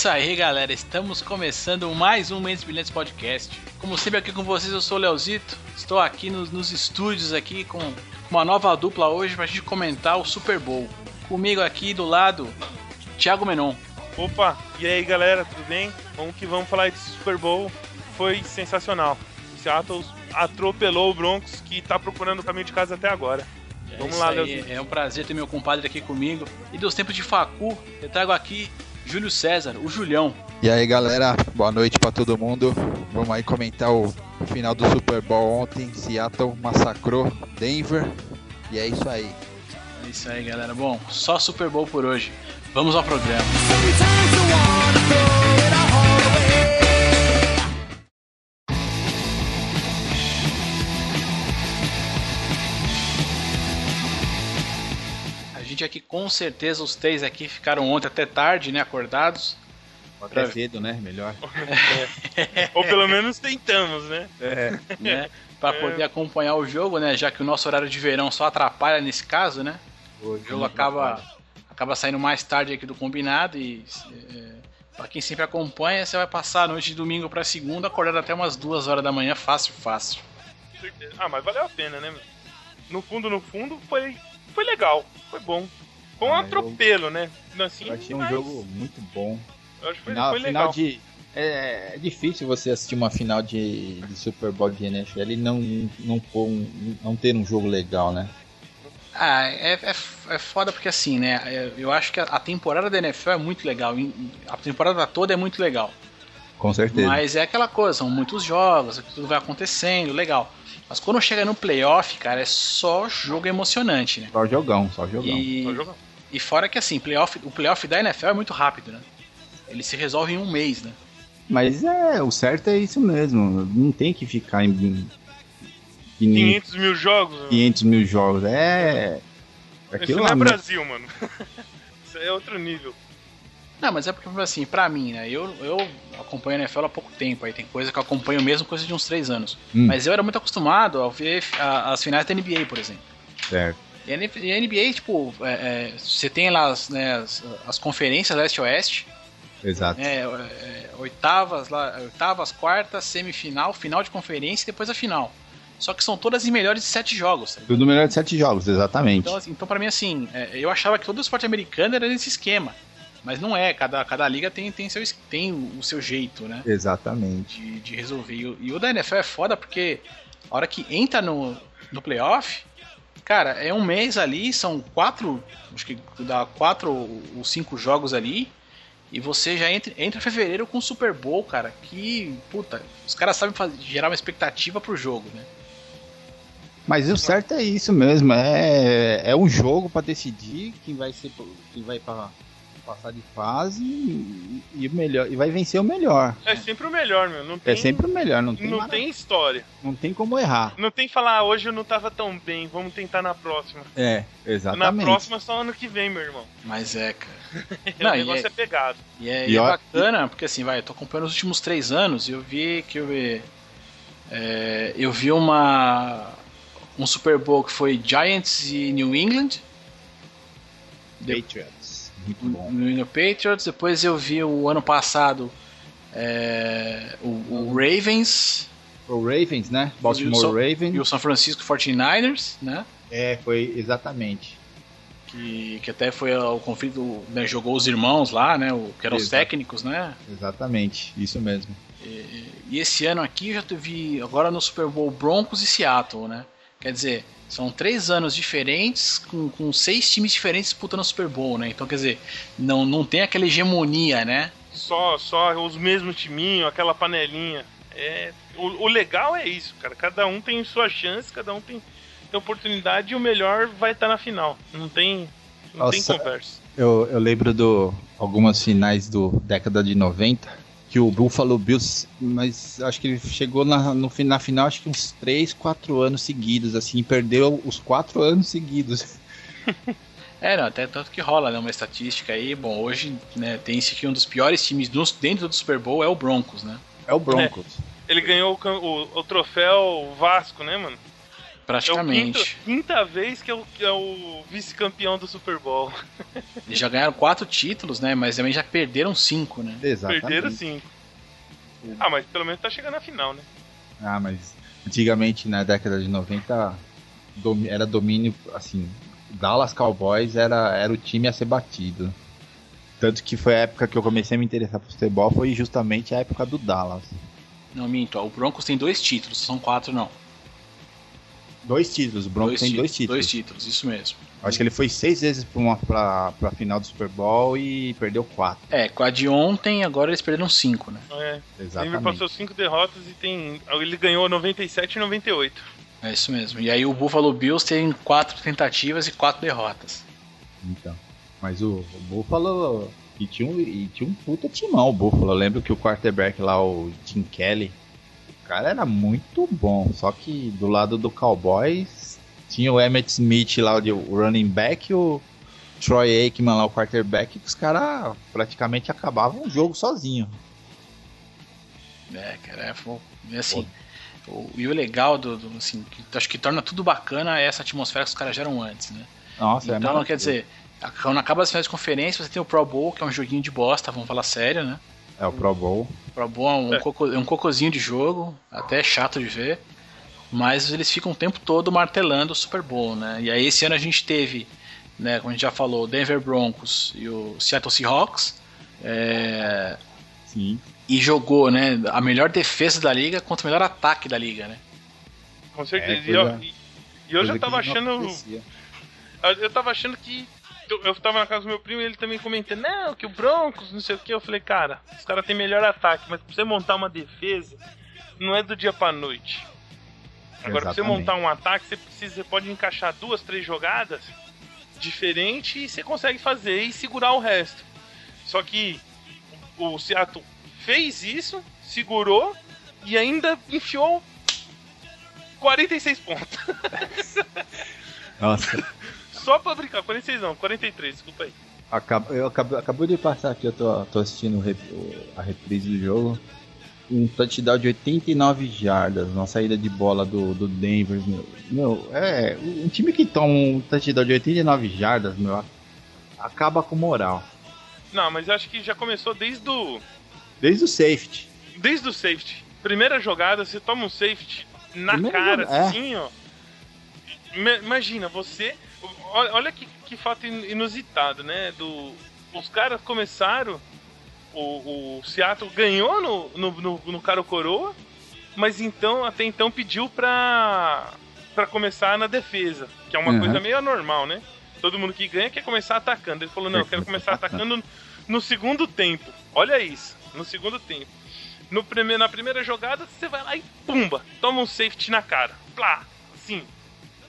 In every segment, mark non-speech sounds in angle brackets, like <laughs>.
isso aí, galera. Estamos começando mais um Mentes Brilhantes Podcast. Como sempre aqui com vocês, eu sou o Leozito. Estou aqui nos, nos estúdios aqui com uma nova dupla hoje pra gente comentar o Super Bowl. Comigo aqui do lado, Thiago Menon. Opa, e aí galera, tudo bem? Vamos que vamos falar desse Super Bowl. Foi sensacional. Seattle atropelou o Broncos, que tá procurando o caminho de casa até agora. É Vamos lá, aí, Leozinho. É um prazer ter meu compadre aqui comigo. E dos tempos de Facu, eu trago aqui Júlio César, o Julião. E aí galera, boa noite pra todo mundo. Vamos aí comentar o final do Super Bowl ontem. Seattle massacrou Denver. E é isso aí. É isso aí, galera. Bom, só Super Bowl por hoje. Vamos ao programa. Sometimes gente aqui, com certeza, os três aqui ficaram ontem até tarde, né? Acordados. Até cedo, né? Melhor. Ou pelo menos tentamos, né? né? Pra poder acompanhar o jogo, né? Já que o nosso horário de verão só atrapalha nesse caso, né? O jogo acaba, acaba saindo mais tarde aqui do combinado e é, para quem sempre acompanha, você vai passar a noite de domingo pra segunda, acordado até umas duas horas da manhã, fácil, fácil. Ah, mas valeu a pena, né? No fundo, no fundo, foi, foi legal. Foi bom. Foi um Ah, eu- atropelo, né? Assim, Eu achei um mas jogo muito bom. eu acho que foi, Final, foi final legal. de. É, é difícil você assistir uma final de, de Super Bowl de NFL e não, não, um- não ter um jogo legal, né? Ah, é, é, é foda porque assim, né? é, Eu acho que a, a temporada da NFL é muito legal. A temporada toda é muito legal. Com certeza. Mas é aquela coisa, são muitos jogos, tudo vai acontecendo, legal. Mas quando chega no playoff, cara, é só jogo emocionante, né? Só jogão, só jogão. E, Só jogão. e fora que assim, playoff, o playoff da NFL é muito rápido, né? Ele se resolve em um mês, né? Mas é, o certo é isso mesmo. Não tem que ficar em, em 500 mil jogos. meu. 500 mil jogos. É. Isso Aquilo não lá, é né? Brasil, mano. <laughs> Isso é outro nível. Não, mas é porque, assim, pra mim, né? Eu, eu acompanho a NFL há pouco tempo, aí tem coisa que eu acompanho mesmo, coisa de uns três anos. Hum. Mas eu era muito acostumado a ver a- as finais da NBA, por exemplo. Certo. E a NBA, tipo, é, é, você tem lá as, né, as, as conferências leste-oeste, Exato. né, é, oitavas, lá, oitavas, quartas, semifinal, final de conferência e depois a final. Só que são todas em melhores de sete jogos. Tá ligado? Tudo melhor de sete jogos, exatamente. então, assim, então, pra mim, assim, é, eu achava que todo o esporte americano era nesse esquema. Mas não é, cada, cada liga tem, tem, seu, tem o seu jeito, né? Exatamente. De, de resolver. E o, da NFL é foda porque a hora que entra no, no playoff, cara, é um mês ali, são quatro, acho que dá quatro ou cinco jogos ali, e você já entra, entra em fevereiro com o Super Bowl, cara, que, puta, os caras sabem fazer, gerar uma expectativa pro jogo, né? Mas o certo é isso mesmo, é, é um jogo pra decidir quem vai ser quem vai pra, passar de fase e, e o melhor e vai vencer o melhor. É sempre o melhor, meu. Não tem, É sempre o melhor, não tem não tem história. não tem como errar. Não tem falar, ah, hoje eu não tava tão bem, vamos tentar na próxima. É, Na exatamente. próxima só ano que vem, meu irmão. Mas é, cara. <laughs> o Não, e negócio é- é... pegado. E é, E é bacana, porque assim, vai, eu tô acompanhando os últimos três anos e eu vi que eu vi. é, eu vi uma. Um Super Bowl que foi Giants e New England. Patriots, muito bom. New England Patriots. Depois eu vi o ano passado é, o, o Ravens O Ravens, né? E Baltimore São- Ravens. e o San Francisco 49ers, né? É, foi exatamente. Que, que até foi o conflito, né, jogou os irmãos lá, né? O, que eram os Exato. técnicos, né? Exatamente, isso mesmo. E esse ano aqui eu já vi agora no Super Bowl Broncos e Seattle, né? Quer dizer, são três anos diferentes com, com seis times diferentes disputando o Super Bowl, né? Então, quer dizer, não, não tem aquela hegemonia, né? Só, só os mesmos timinhos, aquela panelinha. É, o, o legal é isso, cara. Cada um tem sua chance, cada um tem, tem oportunidade e o melhor vai estar na final. Não tem, não tem Nossa. conversa. Eu, eu lembro do algumas finais do década de 90 que o Buffalo Bills, mas acho que ele chegou na, no, na final acho que uns 3, 4 anos seguidos, assim, perdeu os 4 anos seguidos. <laughs> É, não, até tanto que rola, né? Uma estatística aí. Bom, hoje né, tem-se que um dos piores times dos- dentro do Super Bowl é o Broncos, né? É o Broncos. Ele ganhou o, o- o troféu Vasco, né, mano? Praticamente. É o quinto- quinta vez que é o, é o vice-campeão do Super Bowl. <laughs> Eles já ganharam quatro títulos, né? Mas também já perderam cinco, né? Exatamente. Perderam cinco. Ah, mas pelo menos tá chegando na final, né? Ah, mas antigamente, na década de 90, domi- era domínio, assim, Dallas Cowboys era, era o time a ser batido. Tanto que foi a época que eu comecei a me interessar por futebol, foi justamente a época do Dallas. Não, minto. ó, O Broncos tem dois títulos, são quatro, não. Dois títulos, o Broncos tem dois títulos. Dois títulos, isso mesmo. Acho que ele foi seis vezes pra, uma, pra, pra final do Super Bowl e perdeu quatro. É, com a de ontem, agora eles perderam cinco, né? É. Denver Exatamente. passou cinco derrotas e tem. Ele ganhou 97 e 98. É isso mesmo. E aí o Buffalo Bills tem quatro tentativas e quatro derrotas. Então. Mas o, o Buffalo. E tinha, um, e tinha um puta timão o Buffalo. Eu lembro que o quarterback lá, o Tim Kelly, cara era muito bom. Só que do lado do Cowboys tinha o Emmett Smith lá, o running back, e o Troy Aikman lá, o quarterback, que os caras praticamente acabavam o jogo sozinho. É, cara, é, fo- e assim. O, e o legal do, do, assim, que acho que torna tudo bacana é essa atmosfera que os caras geram antes, né? Nossa, é então, maravilhoso. quer dizer, quando acaba as finais de conferência, você tem o Pro Bowl, que é um joguinho de bosta, vamos falar sério, né? É o Pro Bowl. Pro Bowl é um, É. coco- é um cocôzinho de jogo, até é chato de ver, mas eles ficam o tempo todo martelando o Super Bowl, né? E aí esse ano a gente teve, né, como a gente já falou, o Denver Broncos e o Seattle Seahawks, é, Sim. e jogou, né, a melhor defesa da liga contra o melhor ataque da liga, né? Com certeza. É, e, eu, coisa- e- eu já tava achando. Eu tava achando que. Eu, tava na casa do meu primo e ele também comentando, não, que o Broncos, não sei o que. Eu falei, cara, os caras têm melhor ataque, mas pra você montar uma defesa, não é do dia pra noite. Agora, pra você montar um ataque, você precisa, você pode encaixar duas, três jogadas diferentes e você consegue fazer e segurar o resto. Só que o Seattle fez isso, segurou e ainda enfiou 46 pontos. <laughs> Nossa. Só pra brincar, 46 não, 43, desculpa aí. Acab- eu acabo, acabou de passar aqui, eu tô, tô assistindo rep- a reprise do jogo. Um touchdown de 89 jardas, uma saída de bola do, do Denver, meu. Meu, é. Um time que toma um touchdown de 89 jardas, meu, acaba com moral. Não, mas eu acho que já começou desde o. Desde o safety. Desde o safety. Primeira jogada, você toma um safety na Primeira cara, jogada, é. assim, ó. Imagina, você. Olha, que, que fato in- inusitado, né? Do, os caras começaram. O, o Seattle ganhou no, no, no, no cara ou coroa, mas então, até então, pediu pra, pra começar na defesa, que é uma Uhum. coisa meio anormal, né? Todo mundo que ganha quer começar atacando. Ele falou: não, eu quero começar atacando no segundo tempo. Olha isso, no segundo tempo. No prime na primeira jogada, você vai lá e pumba, toma um safety na cara. Plá, assim.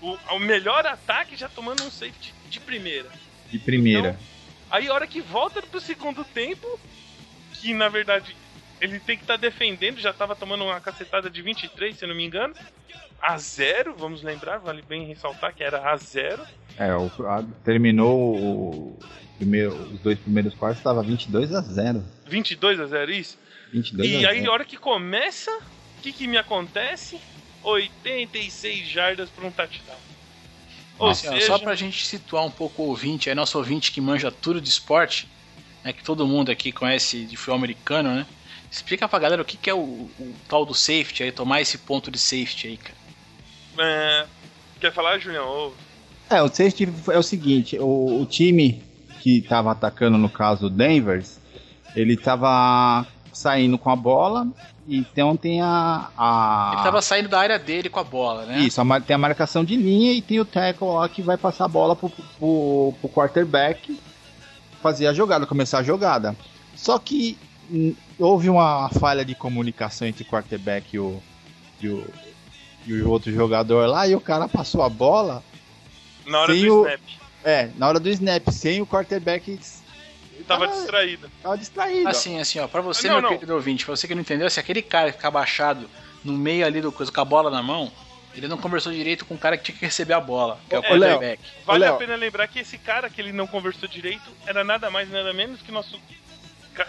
O, o melhor ataque já tomando um safety de primeira. De primeira. Então, Aí a hora que volta pro segundo tempo, que na verdade ele tem que estar defendendo, já tava tomando uma cacetada de 23, se não me engano. A zero, vamos lembrar, vale bem ressaltar que era a zero. É, o, a- terminou o primeiro, os dois primeiros quartos, estava 22 a 0. 22 a 0, isso. 22 E a aí, 0. a hora que começa, o que, que me acontece? 86 jardas para um touchdown. Ou ó, seja, Só pra gente situar um pouco o ouvinte, aí nosso ouvinte que manja tudo de esporte, né, que todo mundo aqui conhece de futebol americano, né? Explica pra galera o que, que é o, o tal do safety aí, tomar esse ponto de safety aí, cara. é, quer falar, Julião? É, o safety é o seguinte, o, o time que estava atacando, no caso o Denver, ele estava saindo com a bola, então tem a... a... Ele tava saindo da área dele com a bola, né? Isso, a tem a marcação de linha e tem o tackle lá que vai passar a bola pro, pro, pro quarterback fazer a jogada, começar a jogada. Só que houve uma falha de comunicação entre o quarterback e o, e o, e o outro jogador lá e o cara passou a bola na hora do o- snap. É, na hora do snap, sem o quarterback Tava Ah, distraído. tava distraído. Assim, assim, ó, pra você, Não, meu não. querido ouvinte, pra você que não entendeu, se aquele cara ficar baixado no meio ali do coisa com a bola na mão, ele não conversou direito com o cara que tinha que receber a bola, que é o Léo, quarterback. Vale Léo. a pena lembrar que esse cara que ele não conversou direito era nada mais nada menos que nosso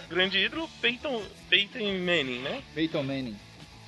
grande ídolo Peyton, Peyton Manning, né? Peyton Manning.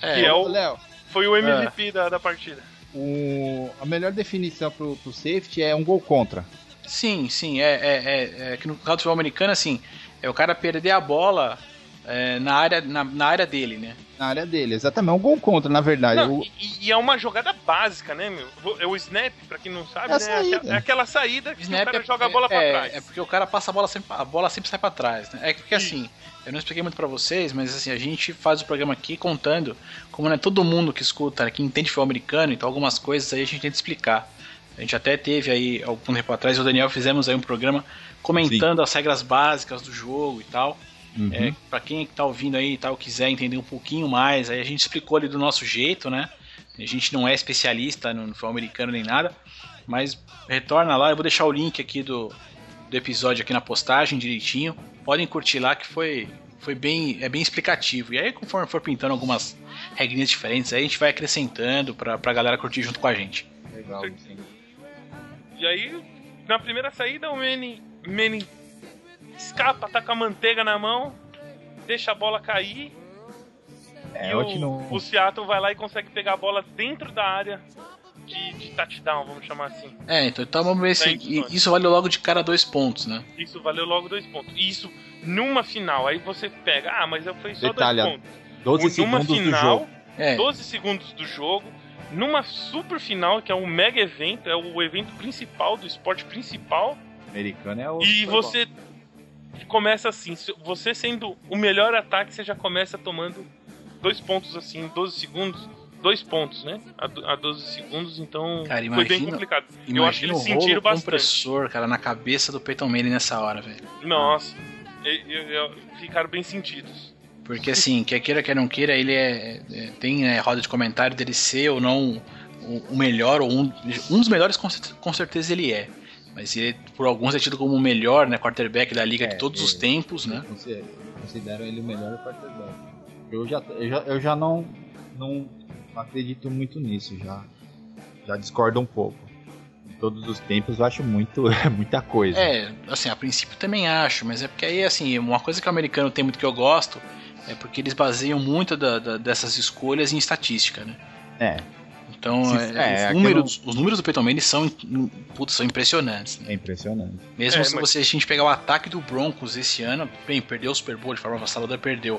É, que é o- Léo, Foi o MVP da, da partida. o- a melhor definição pro, pro safety é um gol contra. Sim, sim, é, é, é, é que no caso do futebol americano, assim, é o cara perder a bola é, na, área, na, na área dele, né? Na área dele, exatamente. É um gol contra, na verdade. Não, O- e, e é uma jogada básica, né, meu? É o snap, pra quem não sabe, É a né? É aquela saída que o Snap cara é- joga a bola pra é, trás. É porque o cara passa a bola sempre, a bola sempre sai pra trás, né? É porque assim, eu não expliquei muito pra vocês, mas assim, a gente faz o programa aqui contando, como não é todo mundo que escuta, que entende futebol americano, então algumas coisas aí a gente tenta explicar. A gente até teve aí, algum tempo atrás, e o Daniel fizemos aí um programa comentando as regras básicas do jogo e tal. Uhum. É, para quem tá ouvindo aí e tal, quiser entender um pouquinho mais, aí a gente explicou ali do nosso jeito, né? A gente não é especialista no futebol americano nem nada, mas retorna lá, eu vou deixar o link aqui do, do episódio aqui na postagem direitinho. Podem curtir lá que foi foi bem é bem explicativo. E aí conforme for pintando algumas regrinhas diferentes, aí a gente vai acrescentando pra, pra galera curtir junto com a gente. Legal, sim. E aí, na primeira saída, o Manning, Manning escapa, tá com a manteiga na mão, deixa a bola cair. É, e eu o, o Seattle vai lá e consegue pegar a bola dentro da área de, de touchdown, vamos chamar assim. É, então, então vamos ver se isso vale logo de cara dois pontos, né? Isso valeu logo dois pontos. E isso numa final. Aí você pega, ah, mas foi só Detalhe, dois pontos. 12 numa segundos do final, jogo. É, 12 segundos do jogo, numa super final, que é um mega evento, é o evento principal do esporte principal, Americano é o. e você começa assim, você sendo o melhor ataque, você já começa tomando dois pontos assim, em 12 segundos, dois pontos, né? A, a 12 segundos, então Cara, foi bem imagina- complicado. Eu acho que imagina eles sentiram bastante. compressor, cara, na cabeça do Peyton Manning nessa hora, velho. Nossa, e- e- e- ficaram bem sentidos. Porque assim, quer queira, quer não queira, ele é, é- tem né, roda de comentário dele ser ou não o, o melhor, ou um, um dos melhores, com, com certeza ele é. Mas ele, por alguns, é tido como o melhor né, quarterback da liga É, de todos os tempos, né? Considero ele o melhor quarterback. Eu já, eu já, eu já não, não acredito muito nisso, já, já discordo um pouco. Em todos os tempos eu acho muito, <laughs> é muita coisa. É, assim, a princípio também acho, mas é porque aí, assim, uma coisa que o americano tem muito que eu gosto é porque eles baseiam muito da- da- dessas escolhas em estatística, né? É, Então, Se- é, é, os, aquilo- números, os números do Peyton Manning são, putz, são impressionantes. Né? é impressionante. Mesmo É, se mas- você, a gente pegar o ataque do Broncos esse ano, bem, perdeu o Super Bowl de forma avassaladora, perdeu.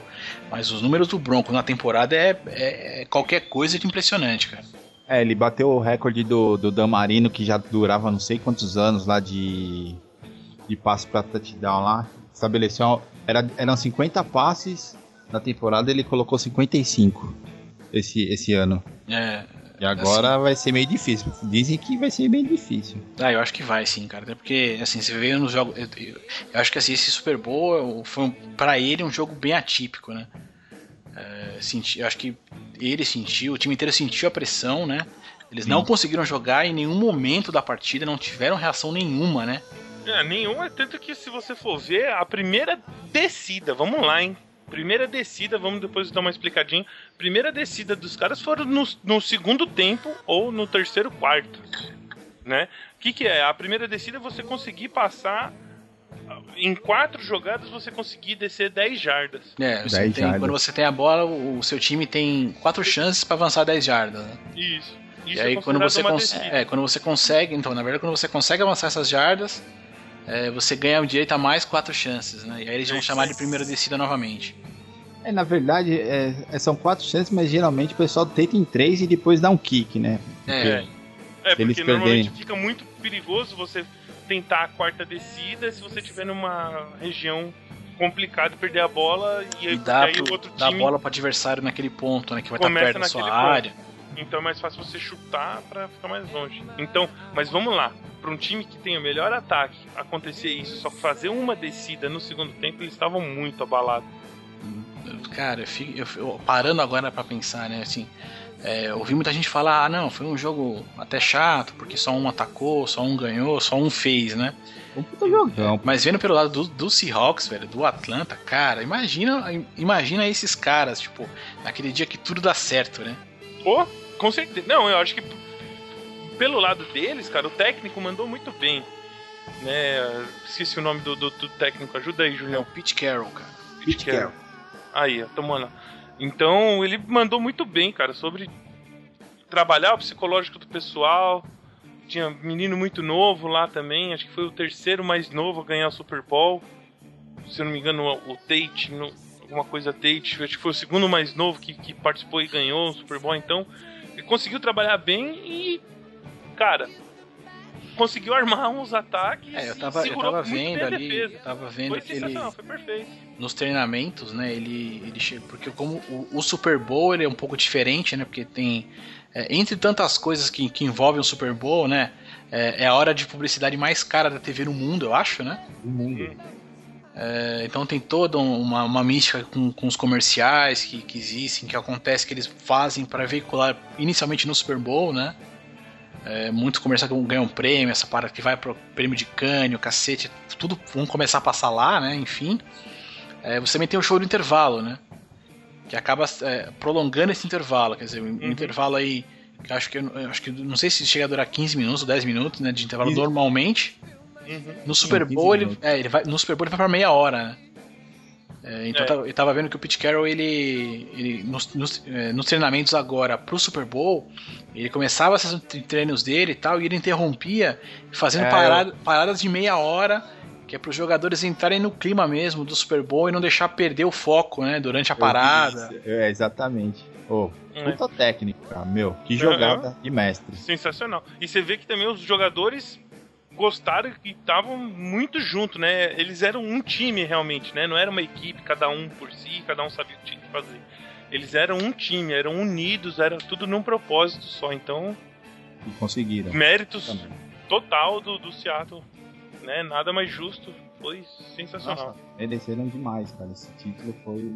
Mas os números do Broncos na temporada é, é- é qualquer coisa de impressionante, cara. É, ele bateu o recorde do, do Dan Marino, que já durava não sei quantos anos lá de, de passe pra touchdown lá. Estabeleceu. Era, eram 50 passes na temporada, ele colocou 55 esse, esse ano. É, E agora vai ser meio difícil. Dizem que vai ser bem difícil. Ah, eu acho que vai sim, cara. Até porque, assim, você vê nos jogos. Eu, eu- eu acho que assim, esse Super Bowl foi um, pra ele um jogo bem atípico, né? É, senti, eu acho que ele sentiu, o time inteiro sentiu a pressão, né? Eles não Sim. conseguiram jogar em nenhum momento da partida, não tiveram reação nenhuma, né? É, nenhum é tanto que se você for ver a primeira descida, vamos lá, hein? Primeira descida, vamos depois dar uma explicadinha. Primeira descida dos caras foram no, no segundo tempo ou no terceiro quarto, né? O que, que é? A primeira descida é você conseguir passar em quatro jogadas você conseguir descer 10 jardas. É, você 10 tem- jardas. quando você tem a bola, o, o seu time tem quatro chances pra avançar 10 jardas, né? Isso. Isso e aí é quando você, é, quando você consegue, então, na verdade, quando você consegue avançar essas jardas, é, você ganha o direito a mais quatro chances, né? E aí eles vão chamar de primeira descida novamente. É, na verdade, é, é- são quatro chances, mas geralmente o pessoal tenta em três e depois dá um kick, né? É, É, Se eles porque normalmente perderem. fica muito perigoso você tentar a quarta descida se você estiver numa região complicada, perder a bola e, e dá, aí pro, o outro dá a time bola pro adversário naquele ponto, né? Que vai estar Começa perto da sua ponto. Então é mais fácil você chutar pra ficar mais longe. Então, mas vamos lá. Pra um time que tem o melhor ataque acontecer isso, só fazer uma descida no segundo tempo, eles estavam muito abalados. Cara, eu fico, eu- eu- parando agora pra pensar, né? Assim, é, eu ouvi muita gente falar: ah, não, foi um jogo até chato, porque só um atacou, só um ganhou, só um fez, né? Mas vendo pelo lado do, do Seahawks, velho, do Atlanta, cara, imagina, imagina esses caras, tipo, naquele dia que tudo dá certo, né? Pô, com certeza. Não, eu acho que pelo lado deles, cara, o técnico mandou muito bem. Né? Esqueci o nome do, do- do técnico. Ajuda aí, É o Julião. Pete Carroll, cara. Pete Carroll. Aí, ó, tamo lá. Então, ele mandou muito bem, cara, sobre trabalhar o psicológico do pessoal. Tinha menino muito novo lá também, acho que foi o terceiro mais novo a ganhar o Super Bowl. Se eu não me engano, o Tate, no- alguma coisa Tate, acho que foi o segundo mais novo que, que participou e ganhou o Super Bowl. Então, ele conseguiu trabalhar bem e, cara, conseguiu armar <laughs> uns ataques. É, eu e tava, eu tava vendo ali, eu tava vendo Foi que ele, sensacional, foi perfeito. nos treinamentos, né, ele, ele chega, porque como o, o Super Bowl ele é um pouco diferente, né, porque tem, é, entre tantas coisas que, que envolvem o Super Bowl, né, é, é a hora de publicidade mais cara da TV no mundo, eu acho, né, O mundo. É, então tem toda uma, uma mística com, com os comerciais que, que existem, que acontece que eles fazem para veicular inicialmente no Super Bowl, né? É, muitos comerciais ganham prêmio, essa parada que vai pro prêmio de Cannes, o cacete, tudo vão começar a passar lá, né? Enfim. É, você também tem o show do intervalo, né? Que acaba é, prolongando esse intervalo, quer dizer, um Uhum. intervalo aí. Que acho que, acho que não sei se chega a durar 15 minutos ou 10 minutos, né? De intervalo normalmente. Uhum. No Super 15 Bowl, ele, é, ele vai, no Super Bowl ele vai pra meia hora, né? É, então É. eu tava- eu tava vendo que o Pete Carroll, ele, ele nos, nos, é, nos treinamentos agora pro Super Bowl, ele começava esses tre- treinos dele e tal, e ele interrompia, fazendo É, parada- paradas de meia hora, que é para os jogadores entrarem no clima mesmo do Super Bowl e não deixar perder o foco, né, durante a parada. É, exatamente. É. puta técnica, meu. Que jogada de mestre. Sensacional. E você vê que também os jogadores gostaram e estavam muito junto, né? Eles eram um time realmente, né? Não era uma equipe, cada um por si, cada um sabia o que tinha que fazer. Eles eram um time, eram unidos, era tudo num propósito só. Então, E conseguiram. méritos Também. total do, do Seattle, né? Nada mais justo. Foi sensacional. Nossa, mereceram demais, cara. Esse título foi,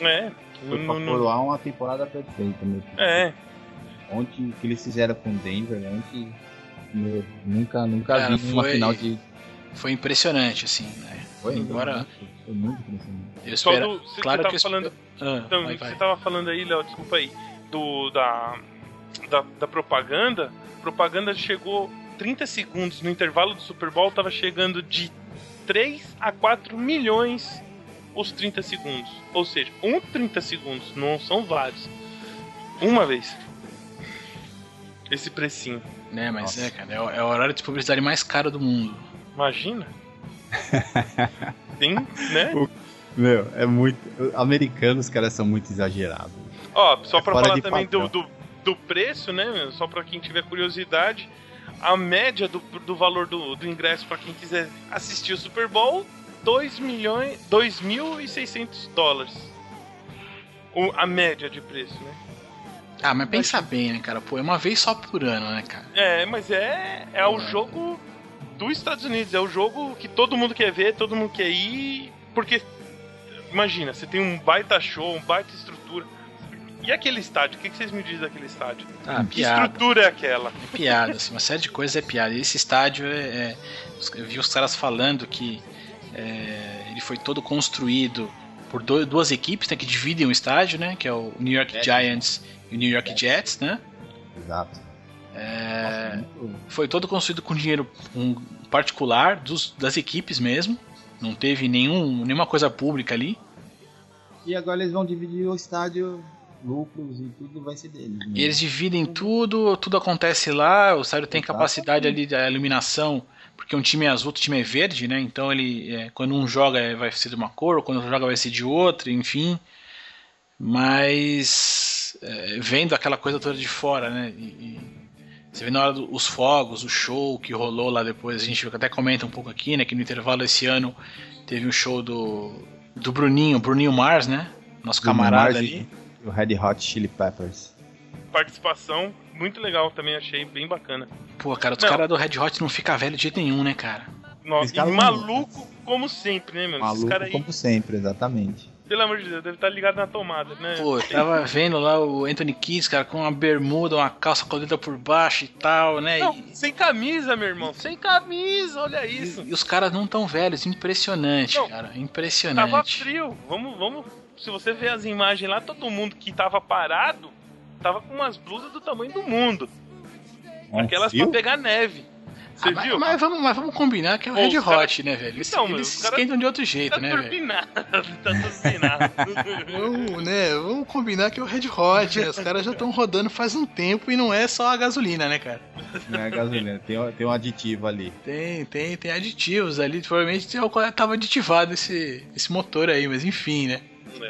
É, foi não- pra coroar uma temporada perfeita, meu. é, Ontem, o que eles fizeram com o Denver, ontem, meu, nunca, nunca Cara, vi uma foi- final de... Foi impressionante, assim, né? Foi, Agora- Foi muito impressionante. Eu espero... do. Você claro tava que eu falando. espero- Ah, Então, vai, vai. você tava falando aí, Léo, desculpa aí, do, da, da, da propaganda. Propaganda chegou 30 segundos no intervalo do Super Bowl, tava chegando de 3 a 4 milhões os 30 segundos. Ou seja, um 30 segundos, não são vários. Uma vez. Esse precinho. Né, mas Nossa. é, cara, é o, é o horário de publicidade mais caro do mundo. Imagina. <laughs> Tem, né? Meu, é muito... Americanos, os caras são muito exagerados. Ó, só É pra falar também do, do, do preço, né? meu? Só pra quem tiver curiosidade, a média do, do valor do, do ingresso pra quem quiser assistir o Super Bowl, 2 milhões, 2.600 dólares. O, a média de preço, né? Ah, mas pensa bem, né, cara? Pô, é uma vez só por ano, né, cara? É, mas é, é o É. jogo dos Estados Unidos, é o jogo que todo mundo quer ver, todo mundo quer ir, porque imagina, você tem um baita show, um baita estrutura. E aquele estádio? O que vocês me dizem daquele estádio? Ah, Que piada. estrutura é aquela? É piada, assim, uma série de coisas é piada. E esse estádio é. é- eu vi os caras falando que é, ele foi todo construído por do- duas equipes né, que dividem o estádio, né? Que é o New York É. Giants New York Jets, né? Exato. É, Nossa, foi todo construído com dinheiro particular dos- das equipes mesmo. Não teve nenhum, nenhuma coisa pública ali. E agora eles vão dividir o estádio, lucros e tudo vai ser deles. né? E eles dividem tudo, tudo acontece lá, o estádio tem capacidade ali da iluminação, porque um time é azul, outro time é verde, né? Então ele, é, quando um joga vai ser de uma cor, quando outro joga vai ser de outra, enfim. Mas é, vendo aquela coisa toda de fora, né? E, e você vê na hora dos fogos, o show que rolou lá depois, a gente até comenta um pouco aqui, né? Que no intervalo esse ano teve um show do, do Bruninho, Bruninho Mars, né? Nosso Bruno camarada Mars ali. e O Red Hot Chili Peppers. Participação muito legal também, achei bem bacana. Pô, cara, os caras do Red Hot não fica velho de jeito nenhum, né, cara? Nossa, e maluco como sempre, né, meu? Esses Maluco como sempre, exatamente. Pelo amor de Deus, deve estar ligado na tomada, né? Pô, eu tava vendo lá o Anthony Kiss, cara, com uma bermuda, uma calça colorida por baixo e tal, né? Não, E, sem camisa, meu irmão. Sem camisa, olha isso. e- e os caras não tão velhos, impressionante, Não, cara, Tava impressionante. frio. Vamos, vamos. Se você ver as imagens lá, todo mundo que tava parado tava com umas blusas do tamanho do mundo. Um Aquelas frio? pra pegar neve. Você Ah, mas, viu? mas vamos, mas vamos combinar que é o Red os cara- Hot, né, velho? Eles, Então, eles se esquentam de outro jeito, tá né, velho? turbinado. <laughs> tá turbinado. Vamos, né, vamos combinar que é o Red Hot, né? Os caras já estão rodando faz um tempo e não é só a gasolina, né, cara? Não é gasolina, tem, um- tem um aditivo ali. Tem, tem, tem aditivos ali, provavelmente tem- tava aditivado esse, esse motor aí, mas enfim, né?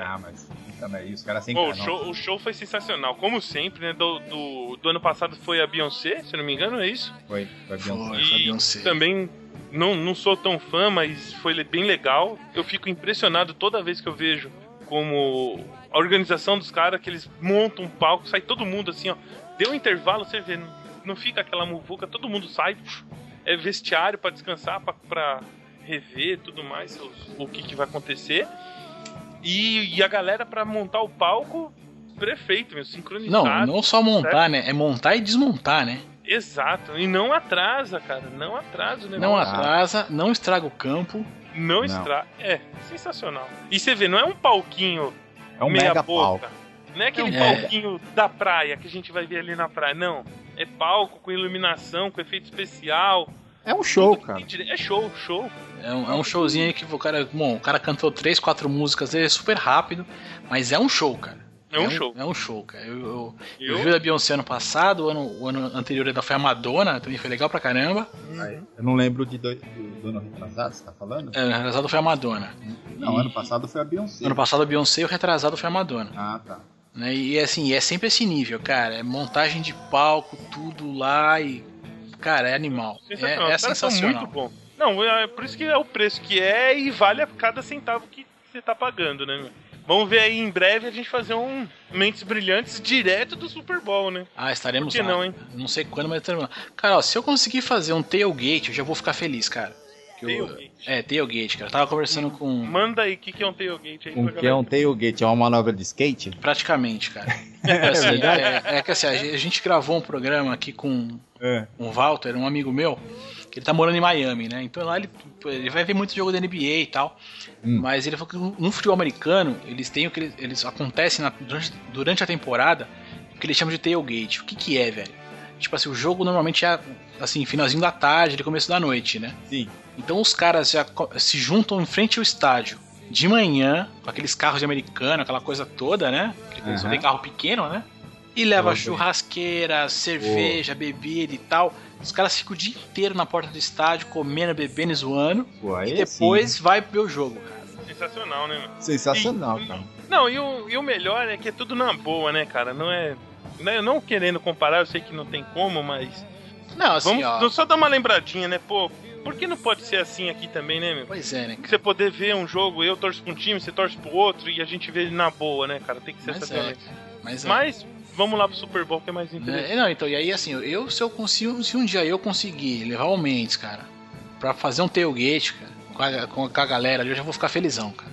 Ah, mas também, os caras sem o, show, o show foi sensacional. Como sempre, né? Do, do, do ano passado foi a Beyoncé, se eu não me engano, é isso? Foi, foi a Beyoncé. Foi, foi a E Beyoncé. também não, não sou tão fã, mas foi bem legal. Eu fico impressionado toda vez que eu vejo como a organização dos caras, que eles montam um palco, sai todo mundo assim, ó. Deu um intervalo, você vê, não, fica aquela muvuca, todo mundo sai, é vestiário pra descansar, pra, pra rever tudo mais, os- o que, que vai acontecer. E, e a galera pra montar o palco, perfeito, meu, sincronizado. Não, não só montar, né? É montar e desmontar, né? Exato, e não atrasa, cara, não atrasa o negócio. Não atrasa, não estraga o campo. Não, Não. extra. É, sensacional. E você vê, não é um palquinho É um meia mega boca. palco. Não é aquele É. palquinho da praia que a gente vai ver ali na praia. Não. É palco com iluminação, com efeito especial. É um show, cara. É show, show. É um, é um showzinho aí que o cara. Bom, o cara cantou três, quatro músicas, é super rápido, mas é um show, cara. É um show. É um show, cara. Eu, eu, eu Eu- vi o da Beyoncé ano passado, o ano, o ano anterior ainda foi a Madonna, também foi legal pra caramba. Eu não lembro de dois, do, do ano retrasado, você tá falando? É, ano retrasado foi a Madonna. Não, ano passado foi a Beyoncé. Ano passado a Beyoncé e o retrasado foi a Madonna. Ah, tá. Né? E assim, é sempre esse nível, cara. É montagem de palco, tudo lá e. Cara, é animal. Sensacional. É, é sensacional. muito bom. Não, é por isso que é o preço que é e vale a cada centavo que você tá pagando, né? Vamos ver aí em breve a gente fazer um Mentes Brilhantes direto do Super Bowl, né? Ah, estaremos Por que lá. não, hein? Não sei quando, mas estaremos lá. Cara, ó, se eu conseguir fazer um tailgate, eu já vou ficar feliz, cara. Que eu- Tailgate. É, tailgate, cara. Eu tava conversando com. Manda aí o que, que é um tailgate aí Um pra que é um tailgate, é uma manobra de skate? Praticamente, cara. <laughs> É, assim, é, é que assim, a gente- gravou um programa aqui com É. um Walter, um amigo meu, que ele tá morando em Miami, né? Então lá ele, ele vai ver muito jogo da NBA e tal. Hum. Mas ele falou que no futebol americano, eles têm o que eles, eles acontecem na- durante, durante a temporada, o que eles chamam de tailgate. O que que é, velho? Tipo assim, o jogo normalmente é assim, finalzinho da tarde, de começo da noite, né? Sim. Então os caras já se juntam em frente ao estádio de manhã, com aqueles carros de americano, aquela coisa toda, né? Porque eles só Aham. tem carro pequeno, né? E leva churrasqueira, cerveja, bebida e tal. Os caras ficam o dia inteiro na porta do estádio, comendo, bebendo e zoando. E depois vai ver o jogo, cara. Sensacional, né, sim. Sensacional, E- cara. Não, e o, e o melhor é que é tudo na boa, né, cara? Não é. Não, não querendo comparar, eu sei que não tem como, mas. Não, assim, Vamos ó. só dar uma lembradinha, né? Pô, por que não pode ser assim aqui também, né, meu? Pois é, né, cara? Você poder ver um jogo, eu torço pra um time, você torce pro outro e a gente vê ele na boa, né, cara? Tem que ser Mas essa é, violência. Mas, é. Mas vamos lá pro Super Bowl que é mais interessante. É, não, então, e aí assim, eu se eu consigo, se um dia eu conseguir levar o Mendes, cara, pra fazer um tailgate, cara, com a, com a- galera ali, eu já vou ficar felizão, cara.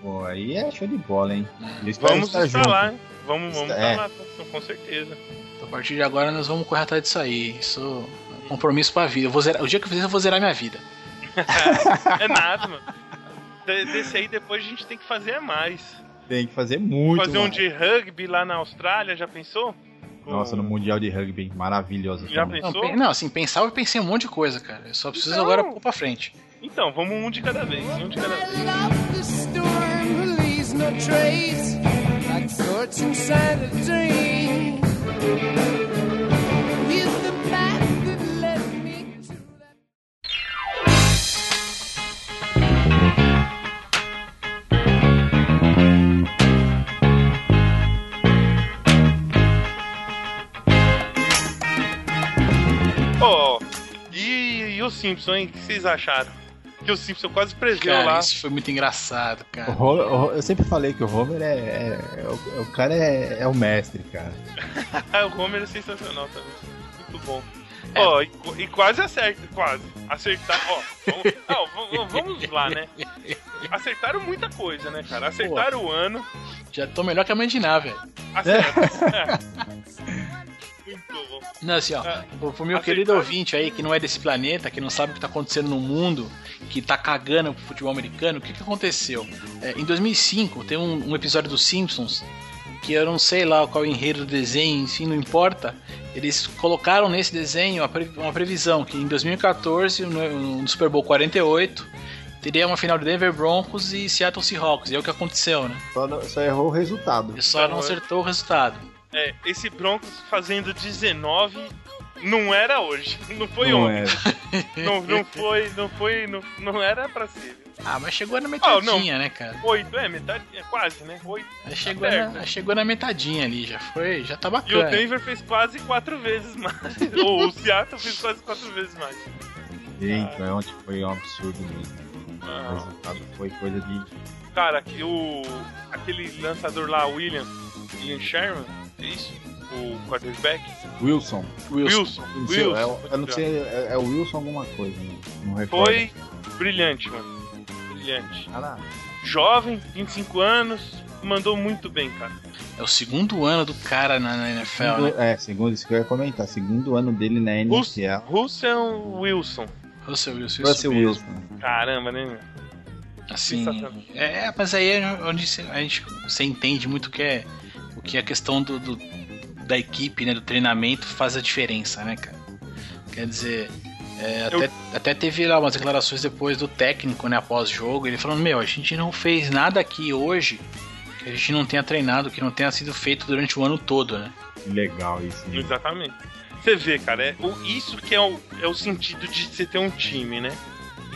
Pô, aí é show de bola, hein? Espero Vamos estar estar junto. lá, hein? Vamos, vamos É. estar lá, com certeza. Então, a partir de agora nós vamos correr atrás disso aí. Isso compromisso pra vida. Eu vou zerar- o dia que eu fizer, eu vou zerar minha vida. <laughs> É nada, mano. De- Desse aí depois a gente tem que fazer mais. Tem que fazer muito. fazer um de rugby lá na Austrália, já pensou? Com- Nossa, no Mundial de Rugby, maravilhoso. Já também. Não, Pensou? pe- não, assim, pensar eu pensei um monte de coisa, cara. Eu só preciso Então- agora pôr pra frente. Então, vamos um de cada vez, um de cada vez. Ó, e, e o Simpson, hein? O que vocês acharam? Que o Simpson quase preseu Cara, lá. isso foi muito engraçado, O cara. Homer- o- eu sempre falei que o Homer é. é- é o, o cara é, é o mestre, cara. <laughs> o Homer é sensacional também. Muito bom. É. Ó, e, e quase acerta, quase. Acertar, ó. Vamos, não, vamos- vamos lá, né? Acertaram muita coisa, né, cara? Acertaram o ano. Já tô melhor que a mãe de Ná, velho. Acertaram. <laughs> Não, assim, ó, É. pro, meu querido ouvinte aí, que não é desse planeta, que não sabe o que tá acontecendo no mundo, que tá cagando pro futebol americano, o que que aconteceu? É, em 2005, tem um, um episódio dos Simpsons que eu não sei lá qual é o enredo do desenho, enfim, não importa. Eles colocaram nesse desenho uma previsão que em 2014, no, no Super Bowl 48, teria uma final de Denver Broncos e Seattle Seahawks. E é o que aconteceu, né? Só, não, só errou o resultado. Só não acertou o resultado. É, esse Broncos fazendo 19 não era hoje. <laughs> Não foi Não ontem. era. <laughs> Não, não foi, não foi, não, não era pra ser. Ah, mas chegou na metadinha, né, cara? Oito, é, metade, é quase, né? Oito. Aí chegou, perto. na, chegou na metadinha ali, já foi, já tá E o bacana. Denver fez quase quatro vezes mais. <laughs> Ou o Seattle fez quase quatro vezes mais. Gente, ontem foi um absurdo mesmo. O Ah, resultado foi coisa de. cara, que o, aquele lançador lá, William, William Sherman, é isso? O quarterback? Wilson. Wilson. Wilson. Wilson. é, eu não sei, é, é o Wilson alguma coisa, né? Não recordo. Foi brilhante, mano. Brilhante. Caralho. Jovem, 25 anos, mandou muito bem, cara. É o segundo ano do cara na, na NFL, né? Segundo, é, segundo isso que eu ia comentar. Segundo ano dele na NFL. Russell Wilson. Russell Wilson. Russell Wilson. Caramba, né, meu? Assim, Sensacional. é, mas aí é onde a gente, você entende muito que é que a questão do, do- da equipe, né, do treinamento faz a diferença, né, cara? Quer dizer, é, Eu- até, até teve lá umas declarações depois do técnico, né, após o jogo, ele falando, meu, a gente não fez nada aqui hoje que a gente não tenha treinado, que não tenha sido feito durante o ano todo, né? Legal isso. né? Exatamente. Você vê, cara, é, o, isso que é o, é o sentido de você ter um time, né?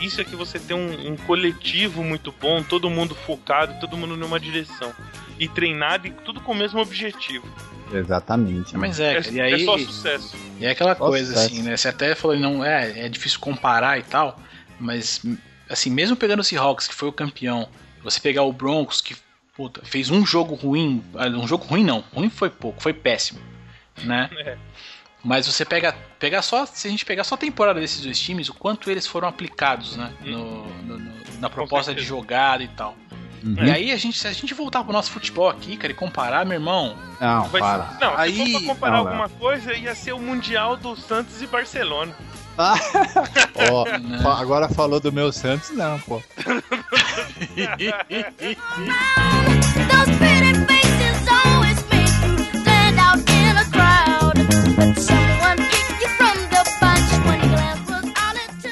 Isso é que você tem um, um coletivo muito bom, todo mundo focado, todo mundo numa direção. E treinado e tudo com o mesmo objetivo. Exatamente. Mas é, É, cara, e aí... é só sucesso. E é aquela Só coisa, sucesso. assim, né? Você até falou, não, é, é difícil comparar e tal, mas, assim, mesmo pegando o Seahawks, que foi o campeão, você pegar o Broncos, que, puta, fez um jogo ruim, ah, um jogo ruim não, ruim foi pouco, foi péssimo, né? <laughs> É. Mas você pega, pegar só, se a gente pegar só a temporada desses dois times, o quanto eles foram aplicados, né? No, no- no- na proposta de jogada e tal. Uhum. E aí, a gente, se a gente voltar pro nosso futebol aqui, cara, e comparar, meu irmão, Não, Vai para. ser- não, Aí- se for pra comparar Não, alguma coisa, ia ser o Mundial do Santos e Barcelona. Ó, né? fa- agora falou do meu Santos, não, pô.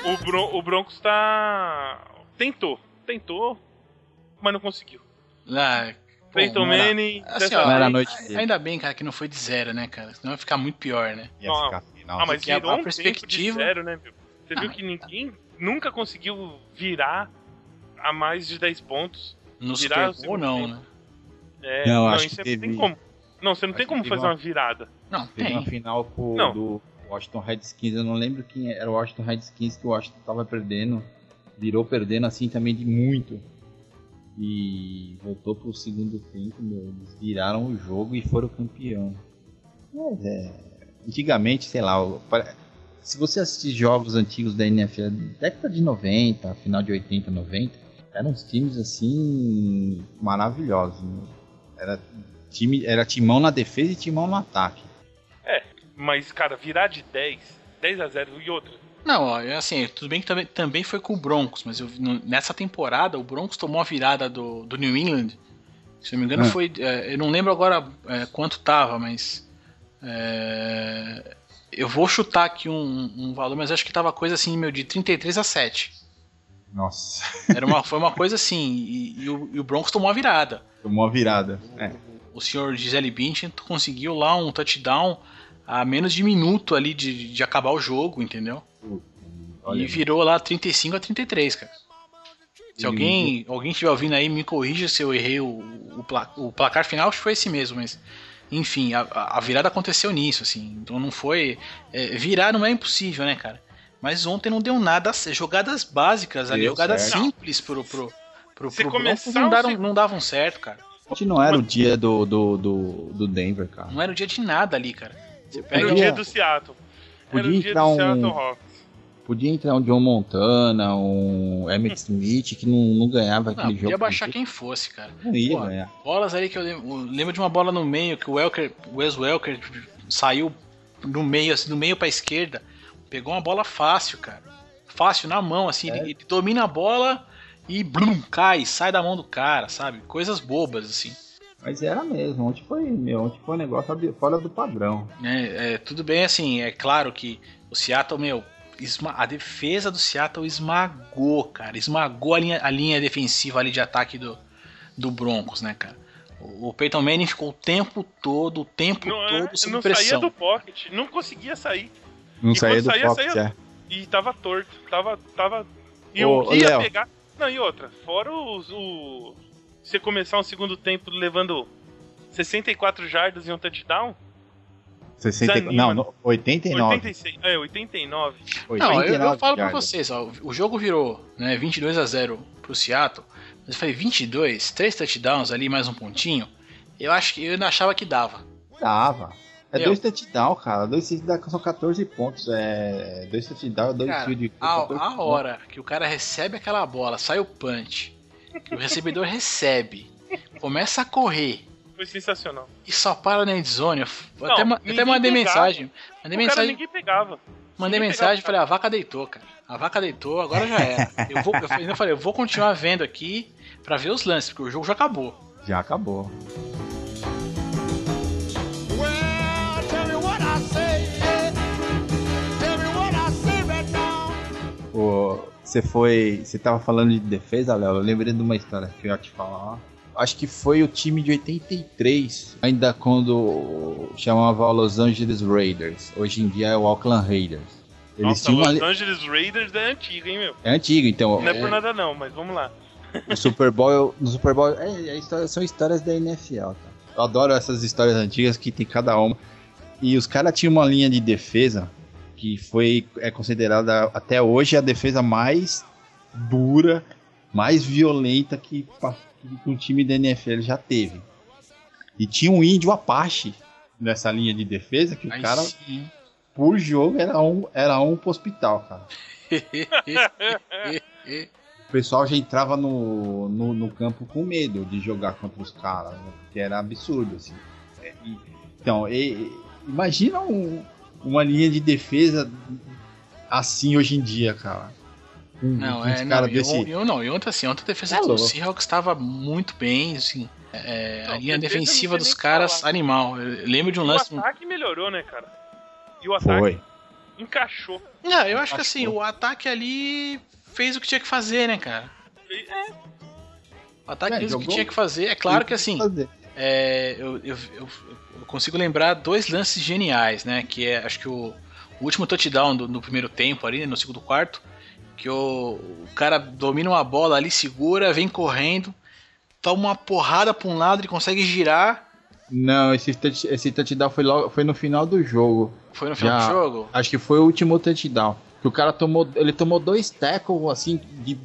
O, Bron o Broncos tá. Tentou, tentou, mas não conseguiu. Ah, pô, Peyton Manning. Assim, ó, era a noite dele. Ainda bem, cara, que não foi de zero, né, cara? Senão vai ficar muito pior, né? Ia Não. ficar final. Ah, mas Porque a- virou a um perspectiva- tempo de zero, né, meu? Você Ah, viu que ninguém nunca conseguiu virar a mais de 10 pontos. No Virar Super Bowl, não, tempo. né? É, Não, não, acho isso que não tem teve- como. Não, você não acho tem como fazer uma- uma virada. Não, Teve uma tem. final pro, Não. do Washington Redskins, eu não lembro quem era o Washington Redskins que o Washington tava perdendo. Virou perdendo assim também de muito. E voltou pro segundo tempo, meu, eles viraram o jogo e foram campeão. Mas é. Antigamente, sei lá, se você assistir jogos antigos da NFL, década de 90, final de 80, 90, eram uns times assim maravilhosos. né? Era, time, era timão na defesa e timão no ataque. Mas, cara, virar de 10, 10 a 0 e outra. Não, é assim, tudo bem que também, também foi com o Broncos, mas eu, nessa temporada o Broncos tomou a virada do, do New England. Se eu não me engano, Ah. foi. é, eu não lembro agora é, quanto tava, mas. é, eu vou chutar aqui um, um valor, mas acho que tava coisa assim, meu, de 33 a 7. Nossa, Era uma, <laughs> foi uma coisa assim, e, e o, e o Broncos tomou a virada. tomou a virada. É. o senhor Gisele Bündchen conseguiu lá um touchdown a menos de minuto ali de, de acabar o jogo, entendeu? Olha, e virou lá 35 a 33, cara. Se E alguém, alguém estiver ouvindo aí, me corrija se eu errei o, o, pla- o placar final, acho que foi esse mesmo, mas. Enfim, a, a virada aconteceu nisso, assim. Então não foi. é, virar não é impossível, né, cara? Mas ontem não deu nada. Jogadas básicas ali, jogadas certo. simples pro, pro, pro, Se pro começar não, daram, seg- não davam certo, cara. Hoje não era o dia do, do, do, do Denver, cara. Não era o dia de nada ali, cara. Você Era pega o Podia- dia do Seattle. Era podia o dia entrar do um- Seattle Hawks. Podia entrar um John Montana, um Emmett Smith, que não, não ganhava Não, aquele podia jogo. baixar quem fosse, cara. Não ia Pô, ganhar. Bolas ali que eu lembro, eu lembro de uma bola no meio que o Welker, o Wes Welker saiu no meio, assim, do meio pra esquerda, pegou uma bola fácil, cara. Fácil na mão, assim, ele, ele domina a bola e blum, cai, sai da mão do cara, sabe? Coisas bobas, assim. Mas era mesmo, ontem foi, meu, ontem foi um negócio fora do padrão. É, é, tudo bem, assim, é claro que o Seattle, meu, esma- a defesa do Seattle esmagou, cara. Esmagou a linha, a linha defensiva ali de ataque do, do Broncos, né, cara? O, o Peyton Manning ficou o tempo todo, o tempo Não, é, todo sob não saía pressão. do pocket, não conseguia sair. Não E saía do saía, pocket, saía- é. E tava torto, tava. tava... E o que ia Léo. pegar. Não, e outra, fora os, o. Você começar um segundo tempo levando 64 jardas e um touchdown, 60, Desanima, não, né? no- 89. 86, é, 89. Não, eu, 89 eu falo pra jardas. vocês, ó, o jogo virou né, 22 a 0 pro Seattle, mas eu falei 22, três touchdowns ali, mais um pontinho. Eu acho que eu ainda achava que dava. Dava. É Meu. dois touchdowns, cara. Dois touchdowns são 14 pontos. É. Dois touchdowns, dois Cara, field a, 14 a hora que o cara recebe aquela bola, sai o punch, o recebedor recebe, começa a correr Foi sensacional. e só para na endzone, eu Não, até, até mandei pegava. mensagem. Mandei o cara mensagem, ninguém pegava. mandei ninguém mensagem, pegava. falei, a vaca deitou, cara. A vaca deitou, agora já era. <laughs> Eu vou, eu ainda falei, eu vou continuar vendo aqui pra ver os lances, porque o jogo já acabou. Já acabou. Well, Você foi. Você tava falando de defesa, Léo? Eu lembrei de uma história que eu ia te falar. Acho que foi o time de 83, ainda quando chamava Los Angeles Raiders. Hoje em dia é o Auckland Raiders. Eles Nossa, tinham. Los Angeles Raiders é antigo, hein, meu? É antigo, então. Não é é- por nada não, mas vamos lá. <laughs> O Super Bowl, no Super Bowl, é, é são histórias da NFL, tá? Eu adoro essas histórias antigas que tem cada uma. E os caras tinham uma linha de defesa que foi é considerada até hoje a defesa mais dura, mais violenta que, que um time da NFL já teve. E tinha um índio Apache nessa linha de defesa que o Aí cara, sim. por jogo, era um, era um pro hospital, cara. <laughs> O pessoal já entrava no, no, no campo com medo de jogar contra os caras, né? porque era absurdo, assim. É, e- então, e- imagina um- uma linha de defesa assim hoje em dia, cara. Com, Não, é, não, caras eu, desse. eu não, e ontem assim, ontem a defesa É do. Seahawks estava muito bem, assim, é, Não, a linha defensiva dos o caras, falar. animal. Eu lembro de um o lance... ataque melhorou, né, cara? E o ataque Foi. encaixou. Não, eu acho que assim, o ataque ali fez o que tinha que fazer, né, cara? É, O ataque É, fez o que jogou- tinha que fazer. É claro que assim, Fazer. É, eu, eu, eu- eu consigo lembrar dois lances geniais, né? Que é, acho que o, o último touchdown do, no primeiro tempo ali, no segundo quarto, que o, o cara domina uma bola ali, segura, vem correndo, toma uma porrada pra um lado e consegue girar. Não, esse, touch- esse touchdown foi, logo, foi no final do jogo. Foi no final Já. do jogo? Acho que foi o último touchdown. Que o cara tomou. Ele tomou dois tackles, assim, de.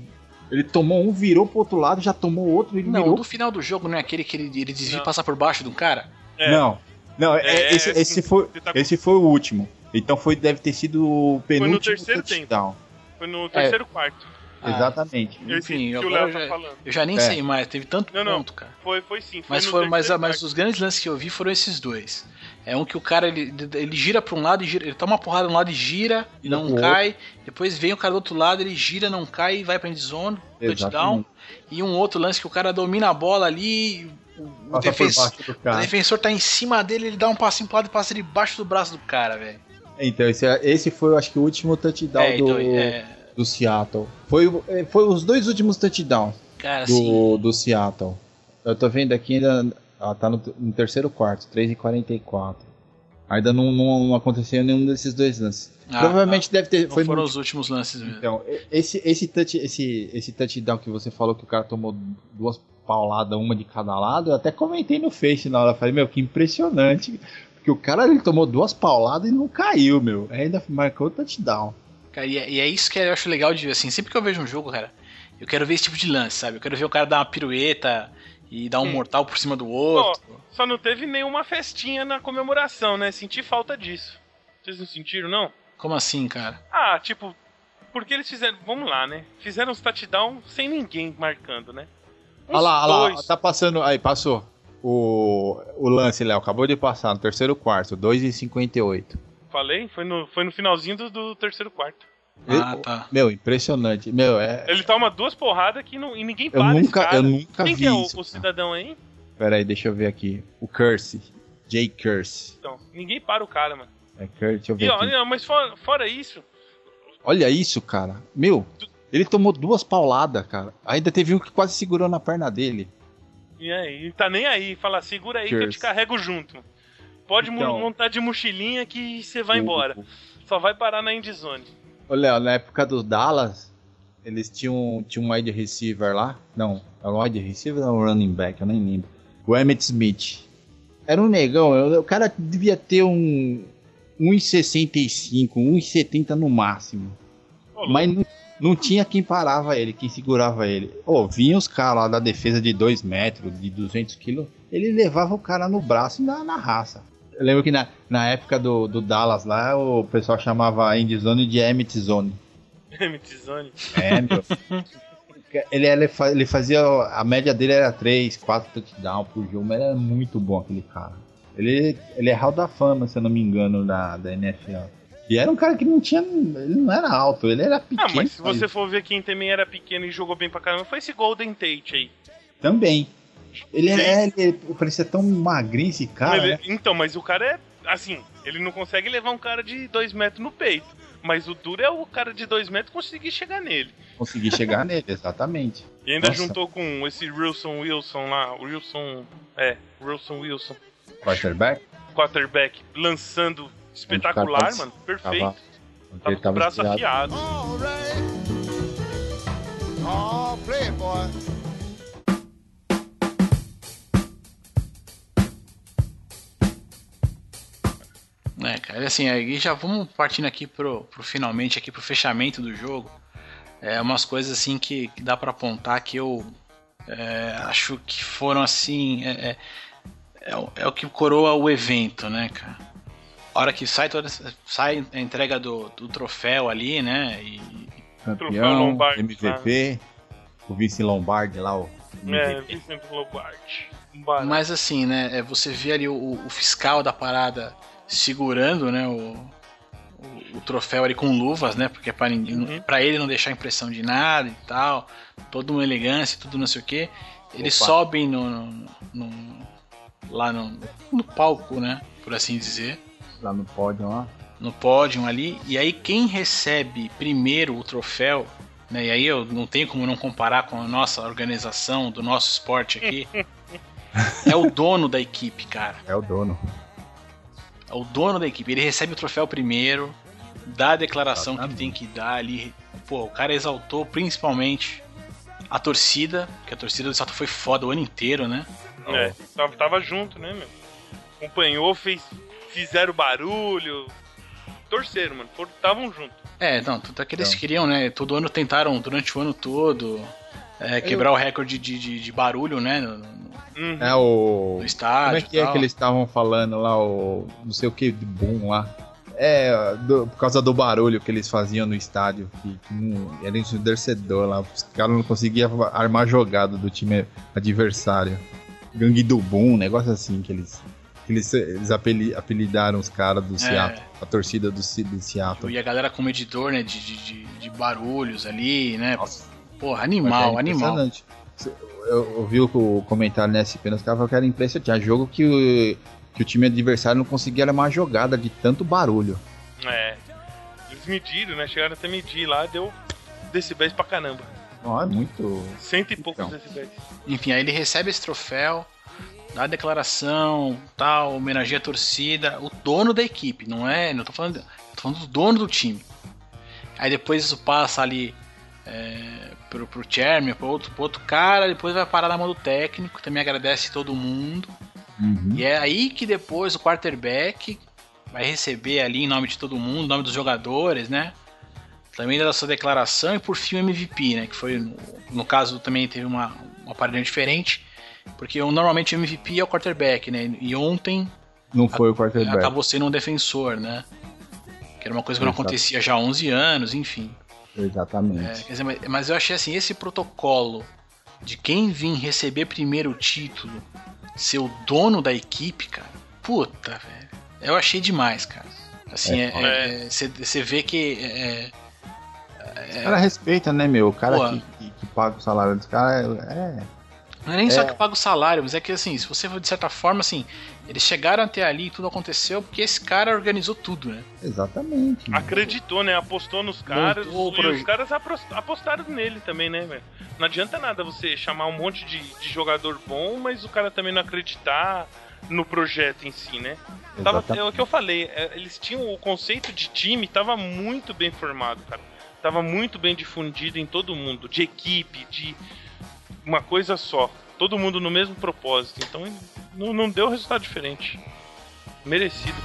Ele tomou um, virou pro outro lado, já tomou outro, ele Não, virou. do final do jogo não é aquele que ele, ele desvia e Não. passa por baixo de um cara? é. Não. Não, é- É, esse, é, esse, foi, você tá- esse foi o último. Então foi, deve ter sido o penúltimo terceiro touchdown. Foi no terceiro quarto. Ah, Exatamente. Esse Enfim, que o agora Léo eu tá já, falando. eu já nem É. sei mais, teve tanto Não, não. ponto, cara. Foi, foi sim. Foi Mas, no foi, mas, mas os grandes lances que eu vi foram esses dois. É um que o cara ele, ele gira pra um lado e gira, ele toma uma porrada de um lado e gira e não cai. Depois vem o cara do outro lado, ele gira, não cai e vai pra endzone, touchdown. E um outro lance que o cara domina a bola ali, o, o Passa por defensor, baixo do o defensor tá em cima dele, ele dá um passinho pro lado e passa debaixo do braço do cara, velho. Então, esse, esse foi, eu acho que, o último touchdown É, do, então, é, do Seattle. Foi, é, foi os dois últimos touchdowns cara, assim, do, do Seattle. Eu tô vendo aqui ainda. Ela tá no, no terceiro quarto, 3 e 44 Ainda não, não, não aconteceu nenhum desses dois lances. ah, Provavelmente deve ter. não Foi foram no- os últimos lances mesmo. Então, esse, esse, touch, esse, esse touchdown que você falou que o cara tomou duas pauladas, uma de cada lado, eu até comentei no Face na hora. Falei, meu, que impressionante. Porque o cara ele tomou duas pauladas e não caiu, meu. Ainda marcou o touchdown. Cara, e, é, e é isso que eu acho legal de ver, assim, sempre que eu vejo um jogo, cara, eu quero ver esse tipo de lance, sabe? Eu quero ver o cara dar uma pirueta e dar um Sim. mortal por cima do outro. Só não teve nenhuma festinha na comemoração, né? Senti falta disso. Vocês não sentiram, não? Como assim, cara? Ah, tipo, porque eles fizeram. Vamos lá, né? Fizeram os touchdown sem ninguém marcando, né? Uns Olha lá, olha lá, tá passando. Aí, passou. O, o lance, Léo, acabou de passar no terceiro quarto, 2 e 58 Falei? Foi no, foi no finalzinho do, do terceiro quarto. Ah, tá. Meu, impressionante. Meu, é. Ele toma duas porradas que não, e ninguém Eu para. esse nunca, cara. eu nunca Quem vi que é o, isso. o cidadão aí? Pera aí, deixa eu ver aqui. O Curse. Jay Curse. Então, ninguém para o cara, mano. É Curse, deixa eu ver E, aqui. mas fora, fora isso, Olha isso, cara. Meu, ele tomou duas pauladas, cara. Ainda teve um que quase segurou na perna dele. e aí, tá nem aí. Fala, segura aí que eu Curse. te carrego junto. Pode Então. montar de mochilinha que você vai O- embora. Só vai parar na endzone. Ô, Léo, na época do Dallas, eles tinham, tinham um wide receiver lá. Não, era um wide receiver ou um running back, eu nem lembro. O Emmett Smith. Era um negão, o cara devia ter um 1,65, 1,70 no máximo. Louco. Mas não, não tinha quem parava ele, quem segurava ele. Ô, vinha os caras lá da defesa de 2 metros, de 200 quilos, ele levava o cara no braço e na, na raça. Eu lembro que na, na época do, do Dallas lá, o pessoal chamava a endzone de Emmett Zone. Endzone. É, meu. <laughs> ele, ele fazia. A média dele era 3, 4 touchdowns por jogo, mas era muito bom aquele cara. Ele, ele é hall da fama, se eu não me engano, da, da NFL. E era um cara que não tinha. Ele não era alto, ele era pequeno. Ah, mas se você for ver quem também era pequeno e jogou bem pra caramba, foi esse Golden Tate aí. Também. Ele, é, ele parecia tão magrinho esse cara. Ele- né? Então, mas o cara é. Assim, ele não consegue levar um cara de 2 metros no peito. Mas o duro é o cara de 2 metros conseguir chegar nele. Consegui chegar nele, <laughs> exatamente. E ainda Nossa. juntou com esse Wilson Wilson lá, o Wilson. É, Wilson Wilson, Quarterback. quarterback, lançando espetacular, pode- mano. Perfeito. Tava, Tava ele com o tava braço afiado. All right. Oh, play boy. Cara, assim, aí já vamos partindo aqui pro, pro finalmente, aqui pro fechamento do jogo. É umas coisas assim que, que dá pra apontar que eu é, acho que foram assim. É, é, é o- é o que coroa o evento, né, cara? A hora que sai toda sai a entrega do, do troféu ali, né? E, Troféu Campeão, Lombardi, MVP. O vice Lombardi lá, o É, MVP. Vicente Lombardi. Um barato. Mas assim, né? é, Você vê ali o, o fiscal da parada segurando, né? O, o, o troféu ali com luvas, né? Porque é ninguém, Uhum. ele não deixar impressão de nada e tal. Toda uma elegância, tudo não sei o que. Eles Opa. sobem no, no- no- lá no, no palco, né? Por assim dizer. Lá no pódio lá. No pódio ali. E aí quem recebe primeiro o troféu. Né, e aí eu não tenho como não comparar com a nossa organização, do nosso esporte aqui. <laughs> é o dono da equipe, cara. É o dono. É o dono da equipe. Ele recebe o troféu primeiro, dá a declaração que tem que dar ali. Pô, o cara exaltou principalmente a torcida, que a torcida do Salto foi foda o ano inteiro, né? É, tava, tava junto, né, meu? Acompanhou, fez, fizeram barulho. Torceram, mano. Estavam juntos. É, não, tudo é que eles Então. queriam, né? Todo ano tentaram, durante o ano todo, é, quebrar o recorde de, de, de barulho, né? No- Uhum. É o. no estádio. Como é que e é tal. que eles estavam falando lá, o. Não sei o que de boom lá. É, do- por causa do barulho que eles faziam no estádio, que, que não, era ensurdecedor lá. Os caras não conseguiam armar jogada do time adversário. Gangue do Boom, um negócio assim que eles. Que eles, eles apeli- apelidaram os caras do Seattle, a torcida do, do Seattle. E a galera com medidor, né? De, de, de, barulhos ali, né? Nossa. Porra, animal, é animal. impressionante. Eu ouvi o comentário na SP, os caras falaram que era impressionante. Tinha jogo que o, que o time adversário não conseguia armar a jogada de tanto barulho. É. Eles mediram, né? Chegaram até medir lá, deu decibéis pra caramba. Não, é muito. Cento e poucos Então. decibéis. Enfim, aí ele recebe esse troféu, dá a declaração, tal, homenageia a torcida, o dono da equipe, não é? Não tô falando, tô falando do dono do time. Aí depois isso passa ali é, pro, pro chairman, pro outro, pro outro cara, depois vai parar na mão do técnico, também agradece todo mundo. Uhum. E é aí que depois o quarterback vai receber ali em nome de todo mundo, em nome dos jogadores, né? Também da sua declaração e por fim o MVP, né? Que foi, no, no caso, também teve uma, uma parada diferente, porque normalmente o MVP é o quarterback, né? E ontem Não foi o quarterback. acabou sendo um defensor, né? Que era uma coisa que não Exato. acontecia já há 11 anos, enfim. É, Exatamente. quer dizer, mas, eu achei assim, esse protocolo de quem vir receber primeiro o título, ser o dono da equipe, cara, puta, velho. Eu achei demais, cara. Assim, É, você vê que é, O cara respeita, né, meu? O cara que, que- que paga o salário dos caras é. Não é nem só que paga o salário, mas é que assim, se você for de certa forma, assim, eles chegaram até ali e tudo aconteceu porque esse cara organizou tudo, né? Exatamente. Acreditou, né? Apostou nos caras. Montou e os caras apostaram nele também, né, velho? Não adianta nada você chamar um monte de, de jogador bom, mas o cara também não acreditar no projeto em si, né? Tava, é o que eu falei, é, eles tinham o conceito de time, tava muito bem formado, cara. Tava muito bem difundido em todo mundo, de equipe, de uma coisa só. Todo mundo no mesmo propósito. Então não, não deu resultado diferente. Merecido.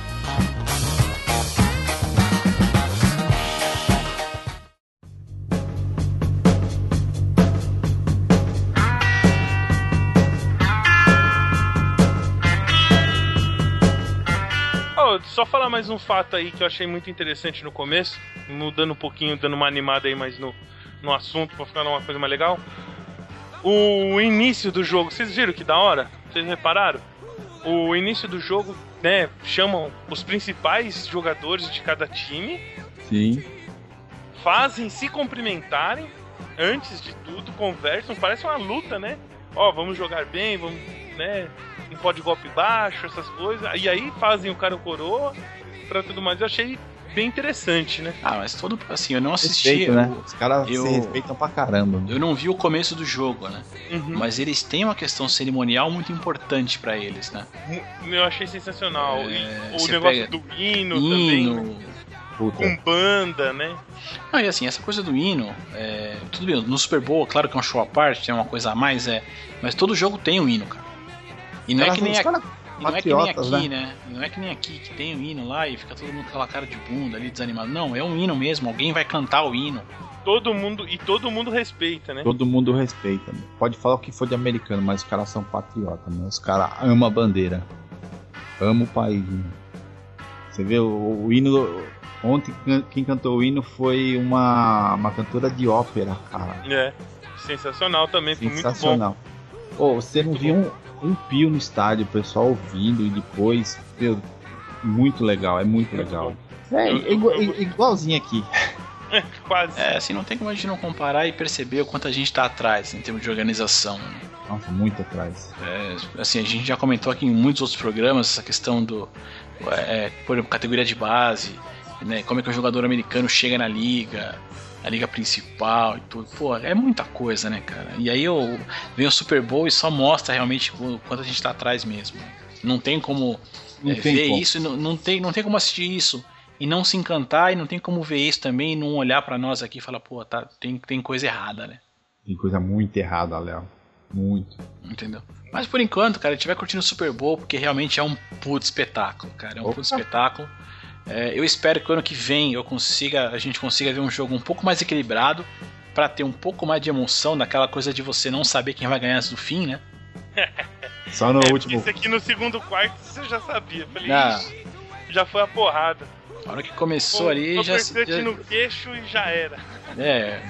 Só falar mais um fato aí que eu achei muito interessante no começo, mudando um pouquinho, dando uma animada aí mais no, no assunto pra ficar uma coisa mais legal. O início do jogo, vocês viram que da hora? Vocês repararam? O início do jogo, né, chamam os principais jogadores de cada time, Sim. fazem se cumprimentarem antes de tudo, conversam, parece uma luta, né? Ó, vamos jogar bem, vamos, né? Não pode golpe baixo, essas coisas. E aí fazem o cara coroa pra tudo mais. Eu achei bem interessante, né? Ah, mas todo. Assim, eu não assisti. Respeito, né? Os caras eu- se respeitam pra caramba. Eu não vi o começo do jogo, né? Uhum. Mas eles têm uma questão cerimonial muito importante pra eles, né? Eu achei sensacional. É, E o negócio pega do hino, também, né? Hino. Puta. com banda, né? Não, e assim, essa coisa do hino, é, tudo bem, no Super Bowl, claro que é um show à parte, é uma coisa a mais, é. Mas todo jogo tem um hino, cara. E não é que nem os aqui. E não é que nem aqui, né? E não é que nem aqui que tem o hino lá e fica todo mundo com aquela cara de bunda ali desanimado. Não, é um hino mesmo, alguém vai cantar o hino. Todo mundo e todo mundo respeita, né? Todo mundo respeita. né? Pode falar o que for de americano, mas os caras são patriotas, né? Os caras amam a bandeira. Amam o país. Né? Você vê o, o hino. Ontem quem cantou o hino foi uma, uma cantora de ópera, cara. É. Sensacional também, foi muito bom. Sensacional. Pô, você não viu um, um pio no estádio, o pessoal ouvindo e depois. Meu, muito legal, é muito, Muito legal. bom. É, Eu- é igual- eu- é igualzinho aqui. <laughs> Quase. É, assim, não tem como a gente não comparar e perceber o quanto a gente tá atrás em termos de organização. né? Nossa, muito atrás. É, assim, a gente já comentou aqui em muitos outros programas essa questão do. é, por exemplo, categoria de base, né? Como é que o jogador americano chega na liga, a liga principal e tudo. Pô, é muita coisa, né, cara? E aí eu, vem o Super Bowl e só mostra realmente o quanto a gente tá atrás mesmo. Não tem como Não é, tem ver como. isso, não, não, tem, não tem como assistir isso e não se encantar e não tem como ver isso também e não olhar pra nós aqui e falar, pô, tá, tem, tem coisa errada, né? Tem coisa muito errada, Léo. Muito. Entendeu? Mas por enquanto, cara, a gente vai curtindo o Super Bowl porque realmente é um puto espetáculo, cara. É um Opa. puto espetáculo. É, eu espero que o ano que vem eu consiga, a gente consiga ver um jogo um pouco mais equilibrado pra ter um pouco mais de emoção daquela coisa de você não saber quem vai ganhar do fim, né? <laughs> Só no É, último. Isso aqui no segundo quarto você já sabia. Falei, Ah. "Ixi, já foi a porrada. A hora que começou Pô, ali já, uppercut já no queixo e já era. é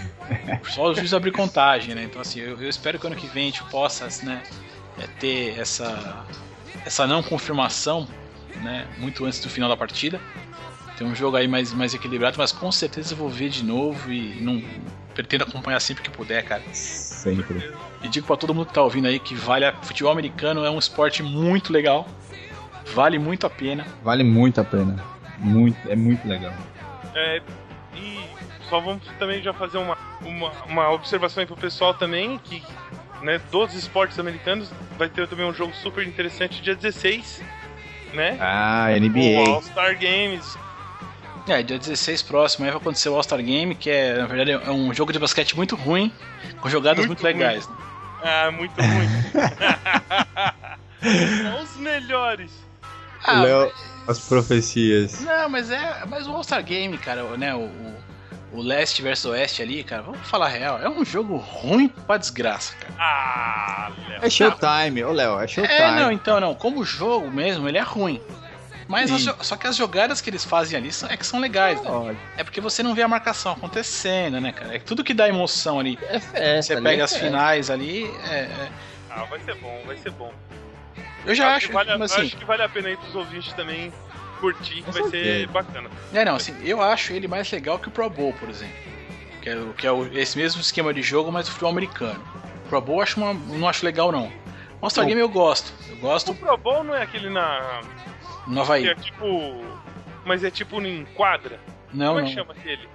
só o juiz abrir contagem, né? Então assim, eu, eu espero que ano que vem a gente possa, né, é, ter essa essa não confirmação, né, muito antes do final da partida. Ter um jogo aí mais, mais equilibrado, mas com certeza eu vou ver de novo e não pretendo acompanhar sempre que puder, cara. Sempre. E digo pra todo mundo que tá ouvindo aí que vale a, futebol americano é um esporte muito legal. Vale muito a pena. Vale muito a pena. Muito, é muito legal. É, e só vamos também já fazer uma, uma, uma observação aí pro pessoal também, que né, dos esportes americanos vai ter também um jogo super interessante dia 16, né? Ah, O NBA. All-Star Games. É, dia 16 próximo aí vai acontecer o All-Star Game, que é, na verdade, é um jogo de basquete muito ruim, com jogadas Muito muito, legais. Ah, muito ruim. <laughs> São os melhores. Ah, Léo, as profecias. Não, mas é. Mas o All-Star Game, cara, né? O, o, o leste versus oeste ali, cara, vamos falar a real. É um jogo ruim pra desgraça, cara. Ah, Léo. É showtime, ô Léo, é showtime. É, não, então não. Como jogo mesmo, ele é ruim. Mas as só que as jogadas que eles fazem ali são, é que são legais, né? Ó, É porque você não vê a marcação acontecendo, né, cara? É tudo que dá emoção ali. É festa. Você ali pega é as festa. finais ali. é- é- Ah, vai ser bom, vai ser bom. Eu já acho, que vale, a- assim, acho que vale a pena aí pros ouvintes também curtir, que vai ser bacana. É, não, assim, eu acho ele mais legal que o Pro Bowl, por exemplo. Que é, o- que é o- esse mesmo esquema de jogo, mas o futebol americano. Pro Bowl eu acho uma- não acho legal, não. All-Star Não. Game eu gosto. Eu gosto O Pro Bowl não é aquele na. no Havaí. É tipo. Mas é tipo em quadra. Não, Como é não. que chama aquele?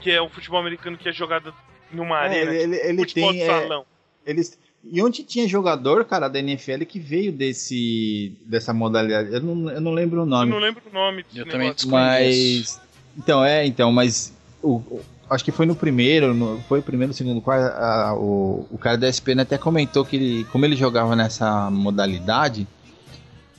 Que é o futebol americano que é jogado numa É, arena. ele, ele, ele futebol tem. de é, salão. eles, e onde tinha jogador, cara, da NFL que veio desse, dessa modalidade? Eu não, eu não lembro o Eu nome. não lembro o nome Eu também negócio. Mas. Então, é, então, mas. O, o- acho que foi no primeiro, no- foi o primeiro, segundo quarto, a- o, o cara da SPN até comentou que ele, como ele jogava nessa modalidade,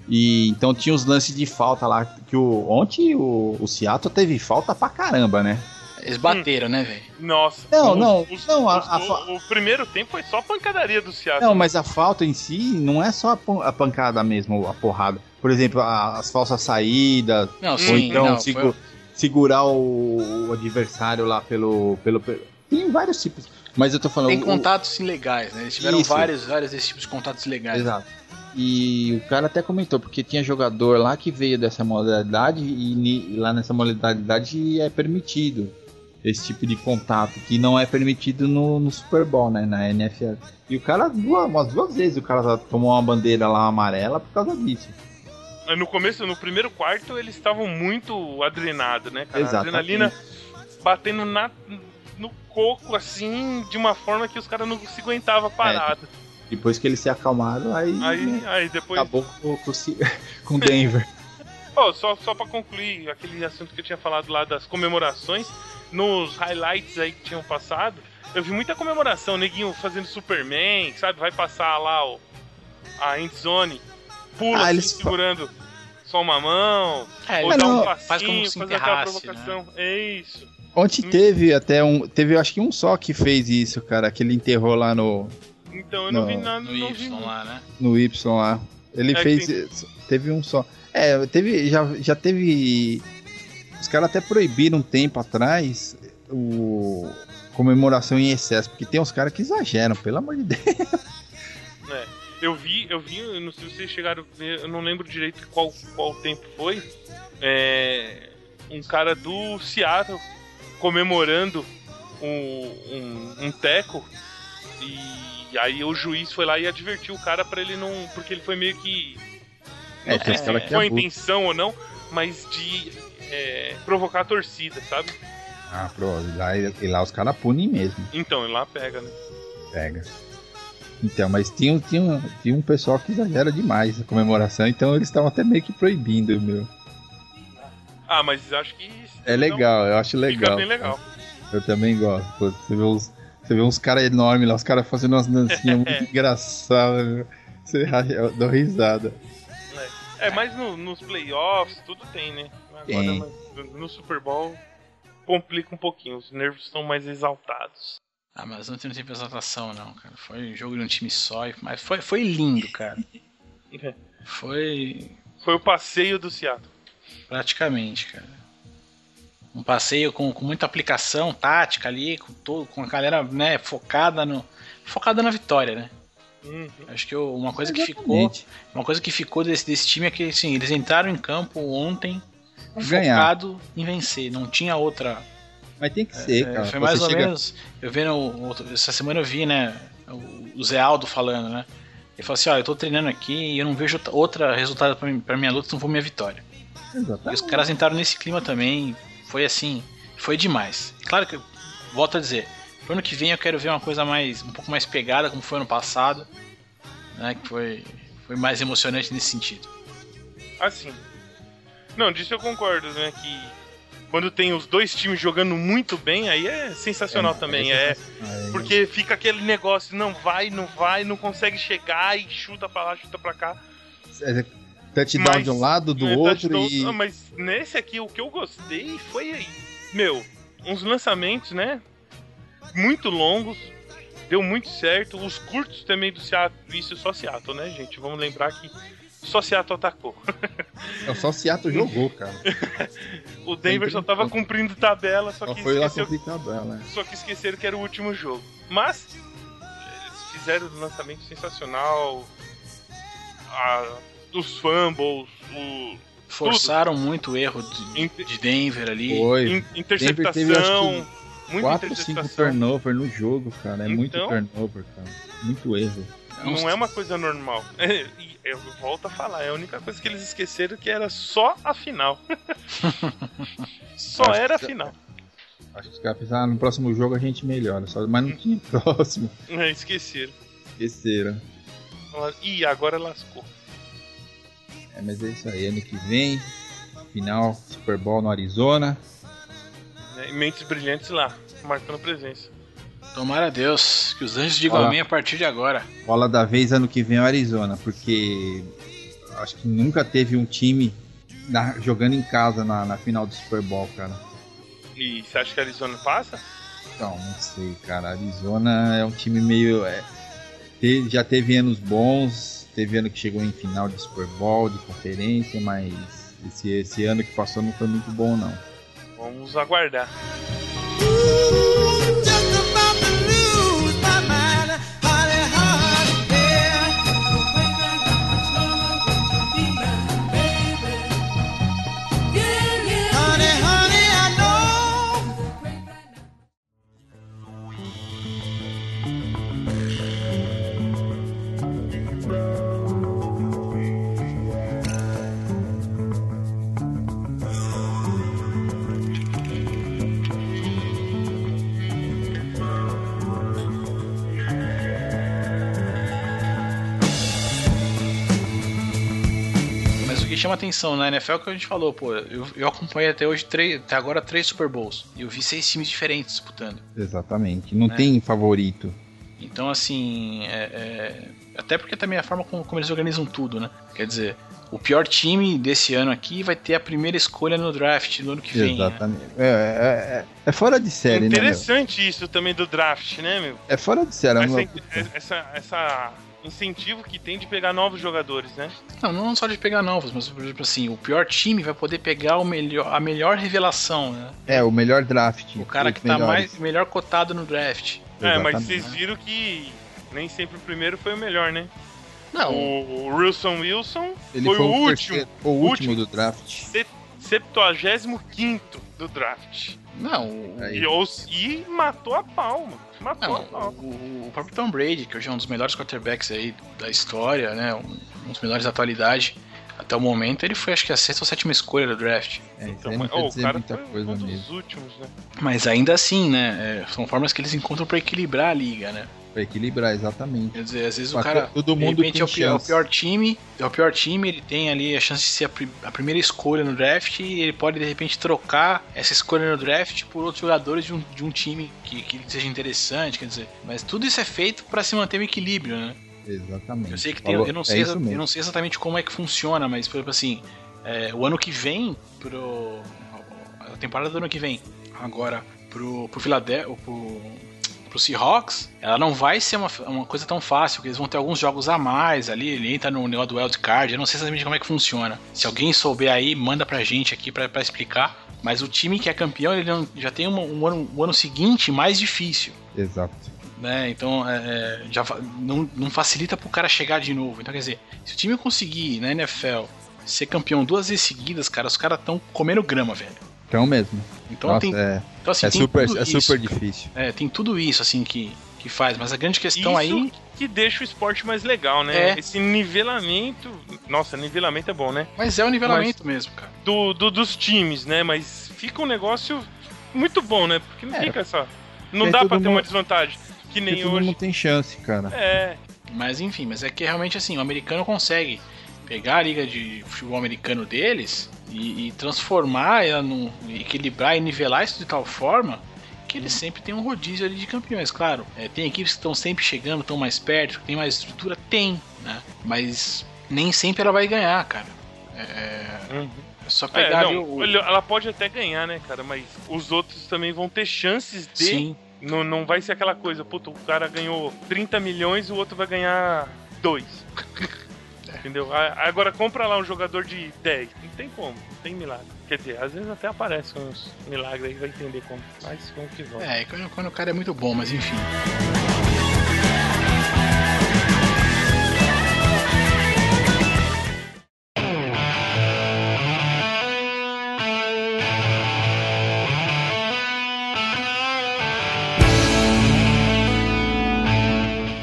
e então tinha os lances de falta lá, que o, ontem o, o Seattle teve falta pra caramba, né? Eles bateram, né, velho? Nossa. Não, não, os- não, a- os- a o, o primeiro tempo foi só pancadaria do Seattle. Não, mas a falta em si não é só a, pan- a pancada mesmo, a porrada. Por exemplo, a- as falsas saídas, Não, ou sim, então não, segu- foi- segurar o, o adversário lá pelo, pelo. Tem vários tipos. Mas eu tô falando. tem o- contatos ilegais, né? Eles tiveram Isso. vários, vários desses tipos de contatos ilegais. Exato. E o cara até comentou, porque tinha jogador lá que veio dessa modalidade e lá nessa modalidade é permitido esse tipo de contato, que não é permitido no, no Super Bowl, né? Na NFL. E o cara, duas, umas duas vezes, o cara tomou uma bandeira lá amarela por causa disso. No começo, no primeiro quarto, eles estavam muito adrenados, né, cara? A Exatamente. adrenalina batendo na, no coco, assim, de uma forma que os caras não se aguentavam parado. Depois que eles se acalmaram, aí, Aí, né, aí depois. acabou com, com, o <laughs> com o Denver. Ó, só, só pra concluir aquele assunto que eu tinha falado lá das comemorações, nos highlights aí que tinham passado, eu vi muita comemoração, neguinho fazendo Superman, sabe? Vai passar lá o, a endzone, pula Ah, assim, segurando só uma mão, É, ou dá não, um faz passinho, como faz, se aquela enterrasse, né? provocação. É isso. Ontem teve até um. Teve acho que um só que fez isso, cara, que ele enterrou lá no, Então eu não, Não, vi nada, No não vi Y lá, né? no Y lá. Ele É, fez. tem- Teve um só. É, teve. Já, já teve. Os caras até proibiram um tempo atrás o. Comemoração em excesso, porque tem uns caras que exageram, pelo amor de Deus. <laughs> Eu vi, eu vi, não sei se vocês chegaram a ver, eu não lembro direito qual, qual tempo foi. É, um cara do Seattle comemorando um, um, um teco. E aí o juiz foi lá e advertiu o cara pra ele não. Porque ele foi meio que. É, Não sei se caras que foi a intenção ou não, mas de é, provocar a torcida, sabe? Ah, pronto. E lá, e lá os caras punem mesmo. Então, ele lá pega, né? Pega. Então, mas tinha, um- tinha, tinha um pessoal que exagera demais a comemoração, então eles estavam até meio que proibindo, meu. Ah, mas acho que. É legal, eu acho Fica legal. bem legal. Eu também gosto. Pô, você vê uns, você vê uns caras enormes lá, os caras fazendo umas dancinhas <laughs> muito engraçadas, meu. Você dou risada. É, mas no- nos playoffs tudo tem, né? Agora Tem. no Super Bowl complica um pouquinho, os nervos estão mais exaltados. Ah, mas não tem representação, não, cara. Foi jogo de um time só, mas foi, foi lindo, cara. Foi Foi o passeio do Seattle. praticamente, cara. Um passeio com, com muita aplicação tática ali, com, todo, com a galera né, focada, no, focada na vitória, né? Uhum. Acho que eu- uma coisa que ficou, Exatamente. uma coisa que ficou desse, desse time é que assim, eles entraram em campo ontem Ganhar. focado em vencer, não tinha outra. Mas tem que ser, É, cara. foi Você mais ou chega- menos. Eu vendo. Essa semana eu vi, né? O, Zé Aldo falando, né? Ele falou assim: ó, eu tô treinando aqui e eu não vejo outra- resultado pra minha luta, não for minha vitória. E os Exatamente. caras entraram nesse clima também. Foi assim. Foi demais. Claro que, eu volto a dizer, pro ano que vem eu quero ver uma coisa mais. um pouco mais pegada, como foi ano passado. Né? Que foi, foi mais emocionante nesse sentido. Assim. Não, disso eu concordo, né? Que quando tem os dois times jogando muito bem, aí é sensacional também. É, Aí, porque fica aquele negócio, não vai, não vai, não consegue chegar e chuta pra lá, chuta pra cá. é touchdown Mas- de um lado, do É, outro touchdown- e. Mas nesse aqui, o que eu gostei foi aí. Meu, uns lançamentos, né? Muito longos. Deu muito certo. Os curtos também do Seattle. Isso é só Seattle, né, gente? Vamos lembrar que só Seattle atacou. <laughs> É só o Seattle jogou, cara. O Denver só tava cumprindo tabela, só Só que, foi lá esqueceu, cumprir tabela. né? só que esqueceram que era o último jogo. Mas eles fizeram um lançamento sensacional. A- os fumbles, o Forçaram muito o erro de, de Denver ali. Foi. in- Denver teve, Muita 4, 5 interceptação. turnover no jogo, cara. É muito Então- turnover, cara. Muito erro. Não é uma coisa normal. <laughs> E eu volto a falar, é a única coisa que eles esqueceram que era só a final. <laughs> só Acho era a final. Acho que os caras pensaram, ah, no próximo jogo a gente melhora. Só... Mas não tinha <laughs> próximo. É, esqueceram. Esqueceram. Ih, agora lascou. É, mas é isso aí. Ano que vem, final, Super Bowl no Arizona. Né? E mentes brilhantes lá, marcando presença. Tomara a Deus que os anjos digam lá. amém a partir de agora. Bola da vez ano que vem é o Arizona, porque acho que nunca teve um time na- jogando em casa na, na final do Super Bowl, cara. E você acha que a Arizona passa? Então, não sei, cara. Arizona é um time meio. é, te- já teve anos bons, teve ano que chegou em final de Super Bowl, de conferência, mas esse, esse ano que passou não foi muito bom, não. Vamos aguardar. Chama atenção na NFL que a gente falou, pô. Eu, eu acompanhei até hoje, três, até agora, três Super Bowls. E eu vi seis times diferentes disputando. Exatamente. Não É. tem favorito. Então, assim, é- é- até porque também a forma como, como eles organizam tudo, né? Quer dizer, o pior time desse ano aqui vai ter a primeira escolha no draft no ano que vem. né? Exatamente. É, é, é- é fora de série, né, meu? Interessante isso também do draft, né, meu? É fora de série. é Essa, uma- essa, essa incentivo que tem de pegar novos jogadores, né? Não, não só de pegar novos, mas, por exemplo, assim, o pior time vai poder pegar o melhor, a melhor revelação, né? É, o melhor draft. O cara que tá melhores. mais, melhor cotado no draft. É, mas Exatamente. vocês viram que nem sempre o primeiro foi o melhor, né? Não, O, o Wilson Wilson Ele foi, foi, o o último, terceiro- o último do draft. 75 do draft. não. E, e matou a pau, mano. Matou Não, a pau. o, o próprio Tom Brady, que hoje é um dos melhores quarterbacks aí da história, né? Um, um dos melhores da atualidade. Até o momento, ele foi acho que a sexta ou sétima escolha do draft. É, Então, mas- oh, o dizer cara muita foi coisa um dos mesmo. últimos, né? Mas ainda assim, né? é, são formas que eles encontram pra equilibrar a liga, né? Pra equilibrar, exatamente. Quer dizer, às vezes Pra o cara. todo de mundo repente com é o, pior, é o pior time. É o pior time, ele tem ali a chance de ser a, a primeira escolha no draft e ele pode de repente trocar essa escolha no draft por outros jogadores de um, de um time que, que seja interessante, quer dizer. Mas tudo isso é feito pra se manter o equilíbrio, né? Exatamente. Eu sei que tem, Falou- eu não é sei, mesmo. eu não sei exatamente como é que funciona, mas por exemplo assim, é, o ano que vem pro a temporada do ano que vem, agora pro pro Philadelphia, pro, pro Seahawks, ela não vai ser uma, uma coisa tão fácil, porque eles vão ter alguns jogos a mais ali, ele entra no negócio do wild card, eu não sei exatamente como é que funciona. Se alguém souber aí, manda pra gente aqui pra, pra explicar. Mas o time que é campeão, ele não- já tem uma- um, ano, um ano seguinte mais difícil Exato. né? Então é, é, já não, não facilita pro cara chegar de novo. Então quer dizer, se o time conseguir na NFL ser campeão duas vezes seguidas, cara, os caras estão comendo grama, velho. Então mesmo. Então Nossa, tem, é, então, assim, é super, é isso. super difícil. É, tem tudo isso assim que, que faz, mas a grande questão Isso aí, que deixa o esporte mais legal, né? É. Esse nivelamento. Nossa, nivelamento é bom, né? mas é o nivelamento mesmo, cara. Do, do- dos times, né? Mas fica um negócio muito bom, né? Porque não É. fica só. Não dá pra ter uma mundo- desvantagem. Que nem todo hoje. mundo tem chance, cara. É, Mas enfim, mas é que realmente assim, o americano consegue pegar a liga de futebol americano deles e, e transformar ela num. equilibrar e nivelar isso de tal forma que eles sempre têm um rodízio ali de campeões, claro. É, tem equipes que estão sempre chegando, estão mais perto, tem mais estrutura, tem, né? Mas nem sempre ela vai ganhar, cara. É, Uhum. é só É, pegar ali não, o. ela pode até ganhar, né, cara? Mas os outros também vão ter chances de. Sim, Não, não vai ser aquela coisa, puta, o cara ganhou 30 milhões e o outro vai ganhar 2. <laughs> Entendeu? Agora compra lá um jogador de 10. Não tem como, não tem milagre. Quer dizer, às vezes até aparece uns milagres aí, vai entender como. Mas como que vamos. É, quando, quando o cara é muito bom, mas enfim.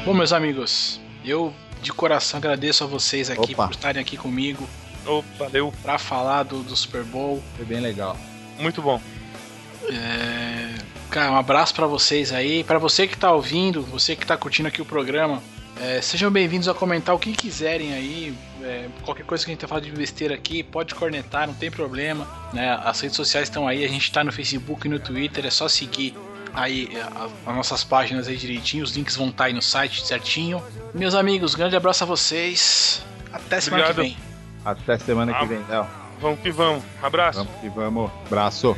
Bom, meus amigos, eu de coração agradeço a vocês aqui Opa. por estarem aqui comigo Oh, valeu, pra falar do, do Super Bowl. Foi bem legal. muito bom. É, Cara, um abraço pra vocês aí. Pra você que tá ouvindo, você que tá curtindo aqui o programa, é, sejam bem-vindos a comentar o que quiserem aí. É, qualquer coisa que a gente tá falando de besteira aqui, pode cornetar, não tem problema. Né? As redes sociais estão aí, a gente tá no Facebook e no Twitter, é só seguir aí as nossas páginas aí direitinho, os links vão estar aí no site certinho. Meus amigos, grande abraço a vocês. Até semana Obrigado. que vem. Até semana Ah. que vem, Léo. Vamos que vamos. Abraço. Vamos que vamos. Abraço.